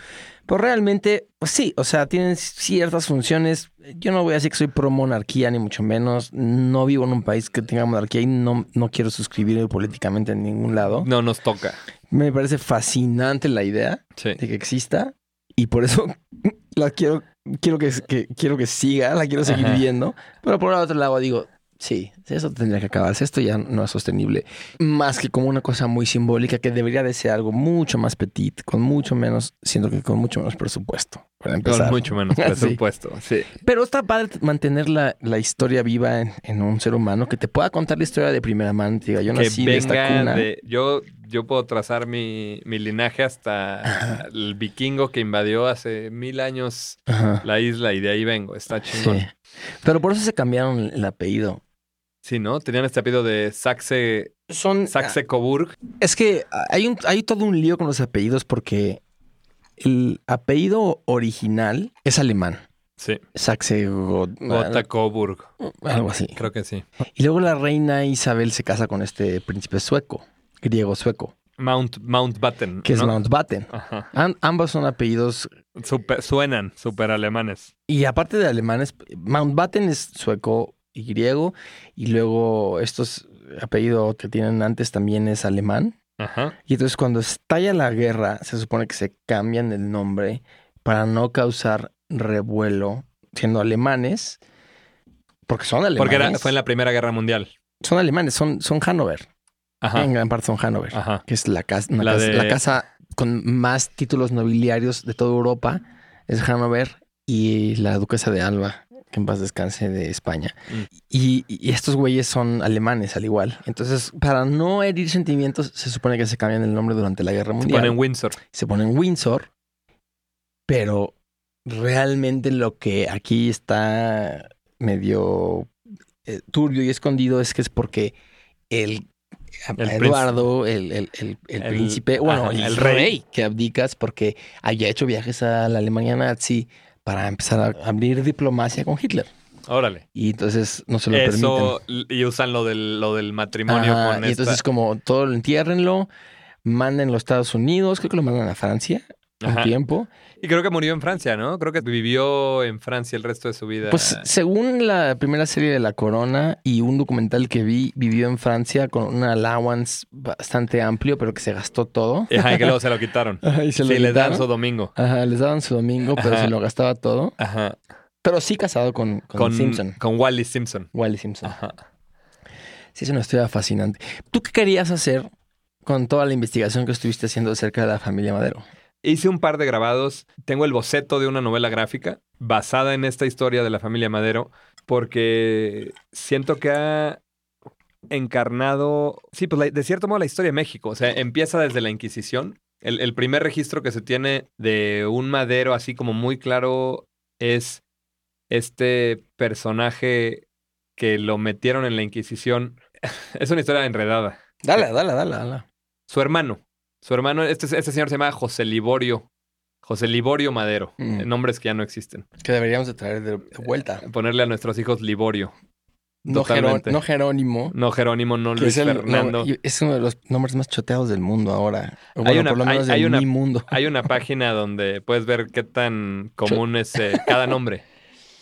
Pero realmente, pues sí, o sea, tienen ciertas funciones. Yo no voy a decir que soy pro monarquía, ni mucho menos. No vivo en un país que tenga monarquía y no, no quiero suscribir políticamente en ningún lado.
No nos toca.
Me parece fascinante la idea
Sí.
de que exista y por eso la quiero, quiero que, que- quiero que siga, la quiero seguir
Ajá.
viendo. Pero por el otro lado digo, sí, eso tendría que acabarse. Esto ya no es sostenible. Más que como una cosa muy simbólica que debería de ser algo mucho más petit, con mucho menos, siento que con mucho menos presupuesto. Para empezar.
Con mucho menos presupuesto. Sí.
Pero está padre mantener la, la historia viva en, en un ser humano que te pueda contar la historia de primera mano. Diga, yo
Que
nací de esta
venga
cuna.
de. Yo, yo puedo trazar mi, mi linaje hasta el vikingo que invadió hace mil años
Ajá.
la isla y de ahí vengo. Está
Sí. Pero por eso se cambiaron el apellido.
Sí, ¿no? Tenían este apellido de Saxe,
Son.
Saxe Coburg.
Es que hay, un, hay todo un lío con los apellidos porque el apellido original es alemán.
Sí.
Saxe Go-
Gotha Coburg.
algo así.
Creo que sí.
Y luego la reina Isabel se casa con este príncipe sueco, griego sueco,
Mount, Mountbatten.
que es
¿no?
Mountbatten.
Ajá.
Am- ambos son apellidos
Super- suenan súper alemanes.
Y aparte de alemanes, Mountbatten es sueco y griego, y luego estos apellidos que tienen antes también es alemán.
Ajá.
Y entonces cuando estalla la guerra, se supone que se cambian el nombre para no causar revuelo siendo alemanes, porque son alemanes.
Porque era, fue en la Primera Guerra Mundial.
Son alemanes, son, son Hanover.
Ajá.
En gran parte son Hanover,
Ajá.
que es la casa,
La
casa-
de-
la casa con más títulos nobiliarios de toda Europa, es Hanover y la duquesa de Alba, que en paz descanse de España.
Mm.
Y, y estos güeyes son alemanes al igual. Entonces, para no herir sentimientos, se supone que se cambian el nombre durante la guerra
Se
mundial.
pone en Windsor.
se ponen Windsor, pero realmente lo que aquí está medio eh, turbio y escondido es que es porque El Eduardo, el, el- el- príncipe, bueno,
ajá,
el, rey.
rey.
que abdicas porque había hecho viajes a la Alemania nazi para empezar a abrir diplomacia con Hitler.
Órale.
Y entonces no se lo permiten.
Eso, y usan lo del, lo del matrimonio
Ajá,
con
y
esta.
entonces como todo lo entiérrenlo, manden a los Estados Unidos, creo que lo mandan a Francia un
Ajá.
tiempo.
Y creo que murió en Francia, ¿no? Creo que vivió en Francia el resto de su vida.
Pues según la primera serie de La Corona y un documental que vi, vivió en Francia con un allowance bastante amplio, pero que se gastó todo.
Ajá, y que luego se lo quitaron.
Ajá, y se lo
sí, le dan
quitaron.
su domingo.
Ajá, les daban su domingo, pero
Ajá.
se lo gastaba todo.
Ajá.
Pero sí casado con, con,
Con
Simpson,
Con Wally Simpson.
Wally Simpson.
Ajá.
Sí, es una historia fascinante. ¿Tú qué querías hacer con toda la investigación que estuviste haciendo acerca de la familia Madero?
Hice un par de grabados. Tengo el boceto de una novela gráfica basada en esta historia de la familia Madero, porque siento que ha encarnado, sí, pues la- de cierto modo la historia de México. O sea, empieza desde la Inquisición. El, el primer registro que se tiene de un Madero así como muy claro es este personaje que lo metieron en la Inquisición. es una historia enredada.
Dale, dale, dale, dale.
Su hermano. Su hermano, este, este señor se llama José Liborio. José Liborio Madero.
Mm.
eh, Nombres que ya no existen.
Que deberíamos de traer de, de vuelta.
Ponerle a nuestros hijos Liborio.
No, no Jerónimo.
No Jerónimo, no Luis
es, el-
Fernando.
no, es uno de los nombres más choteados del mundo ahora. O
Hay una-
por lo menos
hay una-
mundo.
Hay una página donde puedes ver qué tan común es eh, cada nombre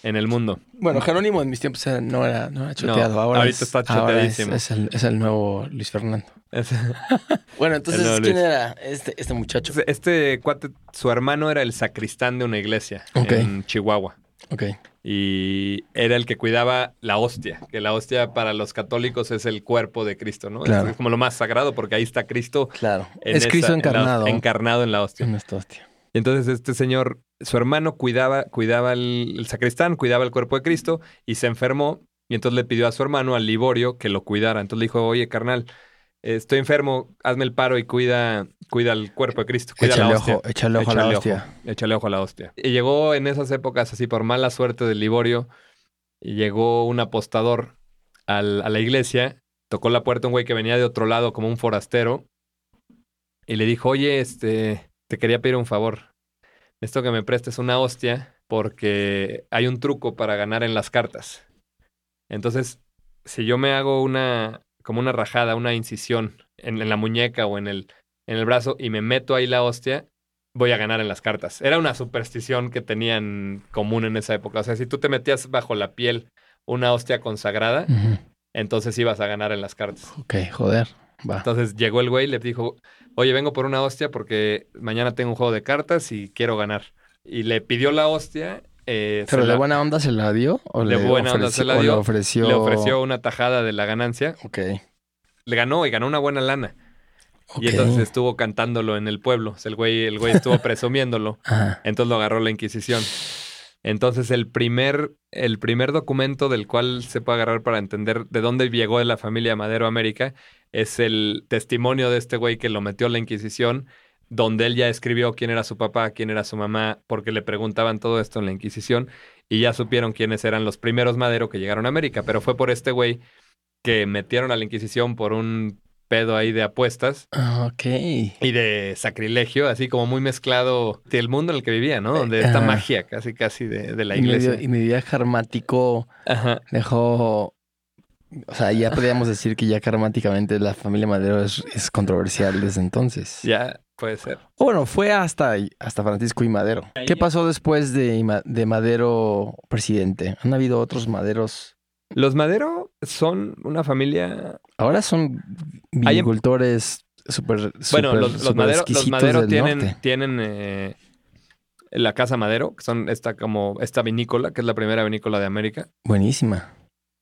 en el mundo.
Bueno, Jerónimo en mis tiempos era- no era, no era choteado.
No,
ahora
ahorita
es-
está
ahora es-
choteadísimo.
Es, el, es el nuevo Luis Fernando.
Es-
Bueno, entonces, ¿quién
Luis.
era este, este muchacho?
Este cuate, su hermano era el sacristán de una iglesia en Chihuahua.
Ok.
y era el que cuidaba la hostia, que la hostia para los católicos es el cuerpo de Cristo, ¿no? Es-
Claro.
Es, como lo más sagrado porque ahí está Cristo.
Claro.
en
es
esa-
Cristo
en la-
encarnado.
encarnado en la hostia.
en esta hostia.
Y entonces este señor, su hermano cuidaba, cuidaba el, el sacristán, cuidaba el cuerpo de Cristo y se enfermó y entonces le pidió a su hermano, al Liborio, que lo cuidara. Entonces le dijo, oye, carnal, estoy enfermo, hazme el paro y cuida, cuida el cuerpo de Cristo, cuida
Échale
la hostia.
ojo, échale ojo a la hostia.
ojo, échale ojo a la hostia. Y llegó en esas épocas, así por mala suerte del Liborio, y llegó un apostador al- a la iglesia, tocó la puerta un güey que venía de otro lado como un forastero, y le dijo, oye, este, te quería pedir un favor. Necesito que me prestes una hostia porque hay un truco para ganar en las cartas. Entonces, si yo me hago una, como una rajada, una incisión en, en la muñeca o en el, en el brazo y me meto ahí la hostia, voy a ganar en las cartas. Era una superstición que tenían común en esa época. O sea, si tú te metías bajo la piel una hostia consagrada, entonces ibas a ganar en las cartas.
Ok, joder. Va.
Entonces llegó el güey y le dijo, oye, vengo por una hostia porque mañana tengo un juego de cartas y quiero ganar. Y le pidió la hostia. eh,
¿Pero de
la-
buena onda se la dio? ¿O
De
le
buena onda se la dio,
Le ofreció...
Le ofreció una tajada de la ganancia.
Ok.
Le ganó y ganó una buena lana. Y entonces estuvo cantándolo en el pueblo. O sea, el güey, el güey estuvo presumiéndolo.
Ajá.
Entonces lo agarró la Inquisición. Entonces el primer, el primer documento del cual se puede agarrar para entender de dónde llegó la familia Madero a América es el testimonio de este güey que lo metió a la Inquisición, donde él ya escribió quién era su papá, quién era su mamá, porque le preguntaban todo esto en la Inquisición y ya supieron quiénes eran los primeros Madero que llegaron a América. Pero fue por este güey que metieron a la Inquisición por un pedo ahí de apuestas
Ah, Ok.
y de sacrilegio, así como muy mezclado del mundo en el que vivía, ¿no? Donde esta magia casi casi de, de la
Y
iglesia.
y mi viaje armático
Ajá.
dejó. O sea, ya podríamos decir que ya karmáticamente la familia Madero es, es controversial desde entonces.
Ya puede ser.
O Bueno, fue hasta, hasta Francisco y Madero. ¿Qué pasó después de, de Madero presidente? ¿Han habido otros Maderos?
Los Madero son una familia.
Ahora son
Hay em-
vinicultores súper
Bueno, los, los
súper
Madero, los Madero tienen,
norte.
tienen eh, la Casa Madero, que son esta como esta vinícola, que es la primera vinícola de América.
Buenísima.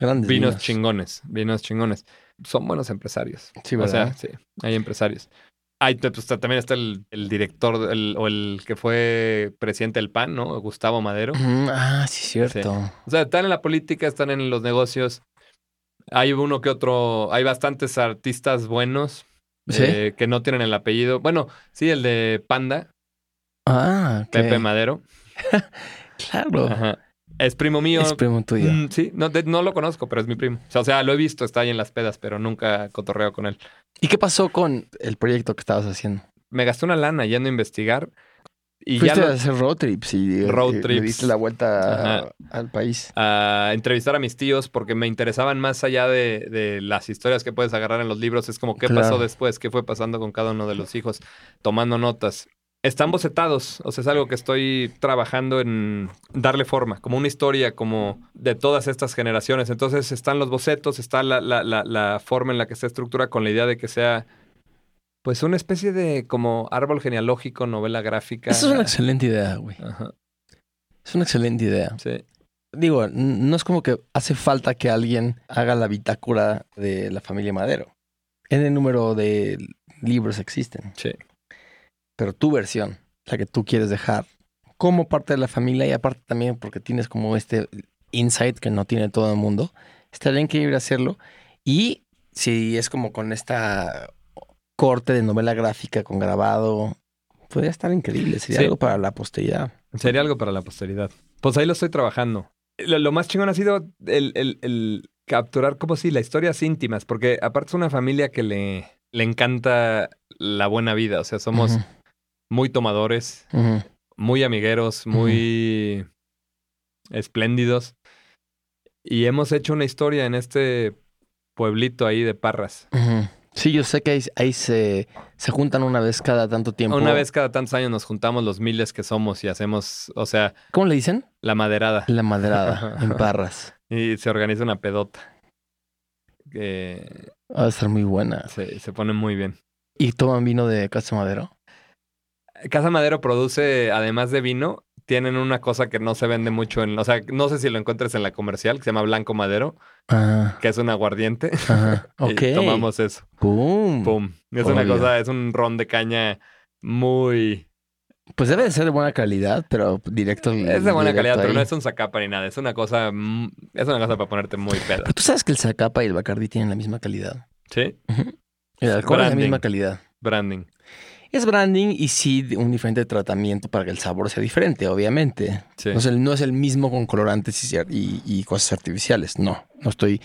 Grandes
Vinos
vinos.
chingones, vinos chingones. Son buenos empresarios.
Sí,
o
¿verdad?
sea, sí, hay empresarios. Hay, pues, también está el, el director el- o el que fue presidente del PAN, ¿no? Gustavo Madero.
Mm, ah, sí, cierto.
O sea, están en la política, están en los negocios. Hay uno que otro, hay bastantes artistas buenos
¿Sí?
eh, que no tienen el apellido. Bueno, sí, el de Panda,
ah, ok.
Pepe Madero.
Claro.
Ajá. Es primo mío.
Es primo tuyo.
Mm, sí, no, de- no lo conozco, pero es mi primo. O sea, o sea, lo he visto, está ahí en las pedas, pero nunca cotorreo con él.
¿Y qué pasó con el proyecto que estabas haciendo?
Me gasté una lana yendo a investigar y ya
Fuiste
lo-
a hacer road trips y,
Road
y le
trips.
diste la vuelta al país.
a entrevistar a mis tíos porque me interesaban más allá de, de las historias que puedes agarrar en los libros. Es como qué
Claro.
pasó después, qué fue pasando con cada uno de los hijos, tomando notas. Están bocetados, o sea, es algo que estoy trabajando en darle forma, como una historia como de todas estas generaciones. Entonces están los bocetos, está la, la, la, la forma en la que se estructura con la idea de que sea pues una especie de como árbol genealógico, novela gráfica.
Esa es una excelente idea, güey.
Ajá,
Es una excelente idea.
sí.
Digo, no es como que hace falta que alguien haga la bitácora de la familia Madero. En el número de libros existen.
Sí.
Pero tu versión, la que tú quieres dejar como parte de la familia y aparte también porque tienes como este insight que no tiene todo el mundo, estaría increíble hacerlo. Y si es como con esta corte de novela gráfica con grabado, podría estar increíble. Sería
Sí.
algo para la posteridad.
Sería algo para la posteridad. Pues ahí lo estoy trabajando. Lo, lo más chingón ha sido el, el- el capturar, como si, las historias íntimas, porque aparte es una familia que le, le encanta la buena vida. O sea, somos muy tomadores, muy amigueros, muy espléndidos. Y hemos hecho una historia en este pueblito ahí de Parras.
Sí, yo sé que ahí, ahí se, se juntan una vez cada tanto tiempo.
Una vez cada tantos años nos juntamos los miles que somos y hacemos, o sea,
¿Cómo le dicen?
la maderada.
La maderada en Parras.
Y se organiza una pedota. Que
Va a estar muy buena.
se, se pone muy bien.
¿Y toman vino de Casa Madero?
Casa Madero produce, además de vino, tienen una cosa que no se vende mucho en... O sea, no sé si lo encuentres en la comercial, que se llama Blanco Madero,
Ah,
que es un aguardiente.
ajá. Ok.
Y tomamos eso.
Pum.
Pum. Es una cosa, es un ron de caña muy...
Pues debe de ser de buena calidad, pero directo.
Es de buena calidad, pero no es un zacapa ni nada. Es una cosa... Es una cosa para ponerte muy pedo.
Pero tú sabes que el Zacapa y el Bacardi tienen la misma calidad.
¿Sí?
El alcohol es la
Branding.
misma calidad.
Branding.
Es branding y sí un diferente tratamiento para que el sabor sea diferente, obviamente.
Sí.
No, es el, no es el mismo con colorantes y, y- y cosas artificiales. No, no estoy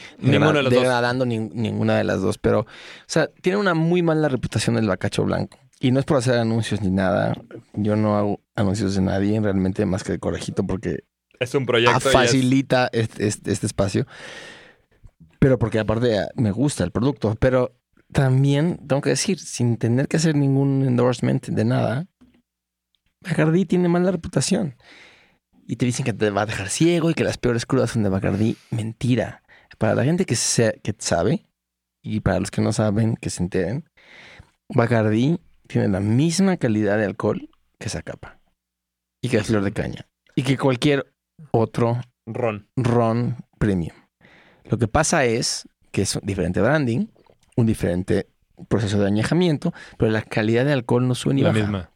dos.
degradando nin- ninguna de las dos. Pero, o sea, tiene una muy mala reputación el bacacho blanco. Y no es por hacer anuncios ni nada. Yo no hago anuncios de nadie, realmente, más que de Corejito, porque
Es un proyecto. y es-
facilita este, este- este espacio. Pero porque aparte me gusta el producto. Pero también tengo que decir, sin tener que hacer ningún endorsement de nada, Bacardi tiene mala reputación. Y te dicen que te va a dejar ciego y que las peores crudas son de Bacardi. Mentira. Para la gente que, se- que sabe y para los que no saben, que se enteren, Bacardi tiene la misma calidad de alcohol que Zacapa y que Flor de Caña y que cualquier otro
Ron.
ron premium. Lo que pasa es que es un diferente branding, un diferente proceso de añejamiento, pero la calidad de alcohol no sube ni
La
baja.
misma.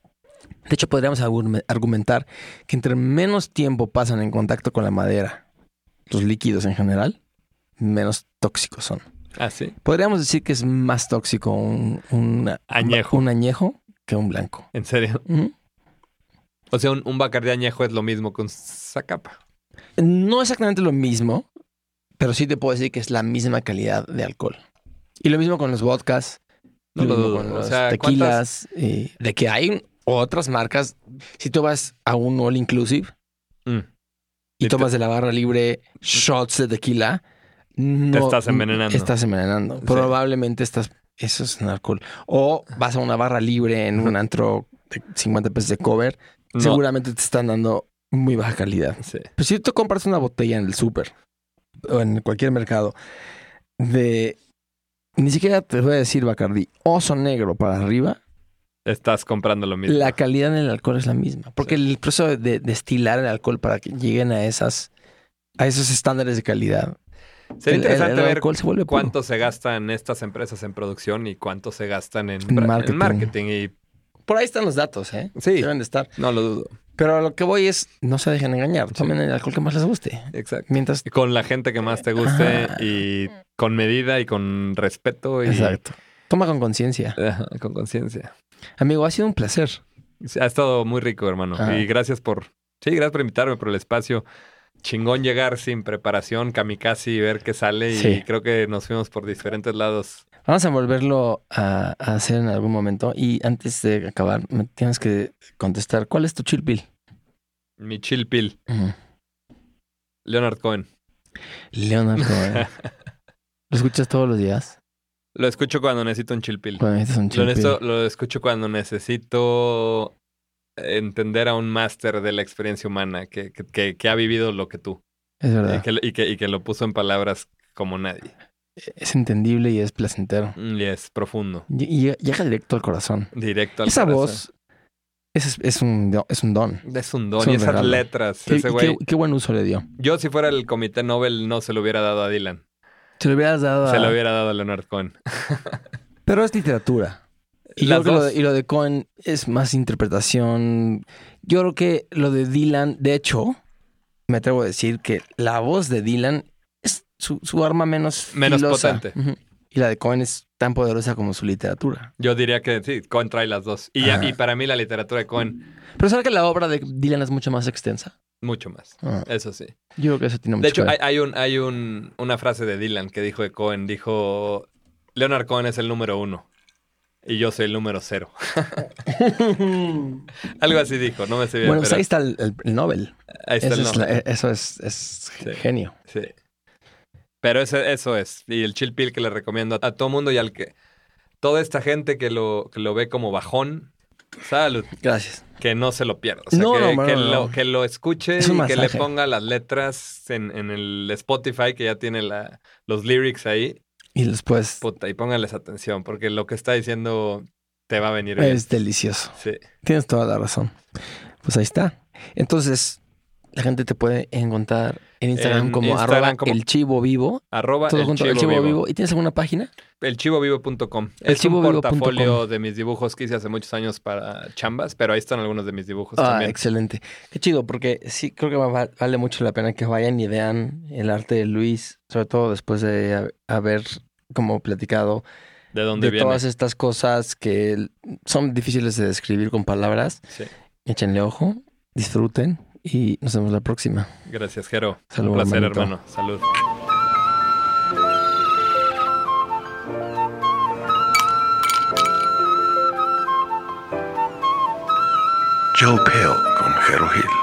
De hecho, podríamos argume- argumentar que entre menos tiempo pasan en contacto con la madera, los líquidos en general, menos tóxicos son.
Ah, sí.
Podríamos decir que es más tóxico un, un
Añejo.
un añejo que un blanco.
En serio. O sea, un, un Bacardi añejo es lo mismo que un Zacapa.
No exactamente lo mismo, pero sí te puedo decir que es la misma calidad de alcohol. Y lo mismo con los vodkas
No lo
mismo
dudo.
con
O
los
sea,
tequilas, y de que hay otras marcas. Si tú vas a un all inclusive
Mm.
y
Y
tomas de la barra libre shots de tequila, no,
Te estás envenenando.
Estás envenenando.
Sí.
Probablemente estás. Eso es un alcohol. O vas a una barra libre en un antro de 50 pesos de cover,
No.
seguramente te están dando muy baja calidad.
Sí.
Pero si tú compras una botella en el súper o en cualquier mercado de. Ni siquiera te voy a decir Bacardi, oso negro para arriba,
Estás comprando lo mismo.
la calidad del alcohol es la misma. Porque
Sí.
el proceso de, de destilar el alcohol para que lleguen a esas a esos estándares de calidad.
Sería
el- el-
interesante
el
ver
alcohol se vuelve puro.
cuánto se gastan estas empresas en producción y cuánto se gastan en,
En
en
marketing.
Y
Por ahí están los datos, ¿eh?
sí,
Deben de estar.
no lo dudo.
Pero a lo que voy es, no se dejen engañar. Tomen el alcohol que más les guste.
Exacto.
Mientras...
Con la gente que más te guste
Ajá.
y con medida y con respeto y
Exacto. Toma con conciencia.
Con conciencia.
Amigo, ha sido un placer.
Ha estado muy rico, hermano. Y gracias por. Sí, gracias por invitarme por el espacio. Chingón llegar sin preparación, kamikaze y ver qué sale. Y creo que nos fuimos por diferentes lados.
Vamos a volverlo a, a hacer en algún momento. Y antes de acabar, me tienes que contestar. ¿Cuál es tu chill pill?
Mi chill pill.
Ujú.
Leonard Cohen.
Leonard Cohen. ¿Lo escuchas todos los días?
Lo escucho cuando necesito un chill pill.
Cuando necesitas un
Lo,
pill.
necesito- lo escucho cuando necesito entender a un máster de la experiencia humana que, que- que- ha vivido lo que tú
Es
y
verdad.
que, y que- y que lo puso en palabras como nadie.
Es entendible y es placentero.
Y es profundo,
Y, y llega directo al corazón.
directo al
Esa
corazón.
voz es, es, un, es un don.
Es un don.
Es un
y esas
regalo.
letras,
¿Qué,
ese
qué-
güey.
qué buen uso le dio.
Yo, si fuera el comité Nobel, no se lo hubiera dado a Dylan.
Se lo hubieras dado a...
Se lo hubiera dado a Leonard Cohen.
Pero es literatura. Y
Las
yo creo que lo de, y lo de Cohen es más interpretación. Yo creo que lo de Dylan, de hecho, me atrevo a decir que la voz de Dylan es su, su arma menos
Menos
filosa.
potente.
Y la de Cohen es tan poderosa como su literatura.
Yo diría que sí, Cohen trae las dos. Y, y para mí la literatura de Cohen,
Pero ¿sabes que la obra de Dylan es mucho más extensa?
Mucho más.
Ah,
Eso sí.
yo creo que eso tiene mucho
De hecho, hay, un, hay un, una frase de Dylan que dijo de Cohen. Dijo, Leonard Cohen es el número uno. Y yo soy el número cero. Algo así dijo, no me sé bien.
bueno, pues ahí está el, el- el Nobel.
ahí está
Eso
el
es,
nombre.
la- eso es, es
Sí.
genio.
Sí. Pero ese, eso es. Y el chill pill que le recomiendo a, a todo mundo y al que... Toda esta gente que lo, que lo ve como bajón, salud,
Gracias.
que no se lo pierda. O sea,
No,
que,
no, no,
que
no,
lo,
no.
que lo escuche
Es
y que le ponga las letras en, en el Spotify, que ya tiene la, los lyrics ahí.
Y después
Puta, y póngales atención, porque lo que está diciendo te va a venir bien.
es delicioso.
Sí.
Tienes toda la razón. Pues ahí está. Entonces, la gente te puede encontrar en Instagram
En
como
Instagram
arroba
como-
el chivo vivo.
Arroba
Todo
el
junto,
chivo,
el chivo
vivo.
vivo. ¿Y tienes alguna página?
Elchivovivo.com. Es un portafolio de mis dibujos que hice hace muchos años para chambas, pero ahí están algunos de mis dibujos
Ah,
también.
excelente. Qué chido, porque sí creo que va- vale mucho la pena que vayan y vean el arte de Luis, sobre todo después de ha- haber como platicado
¿De dónde
de
viene?
todas estas cosas que son difíciles de describir con palabras.
Sí.
Échenle ojo, disfruten y nos vemos la próxima.
Gracias, Jero.
Salud,
Un placer,
hermanito.
hermano. Salud.
Joe Pale con Jero Hill.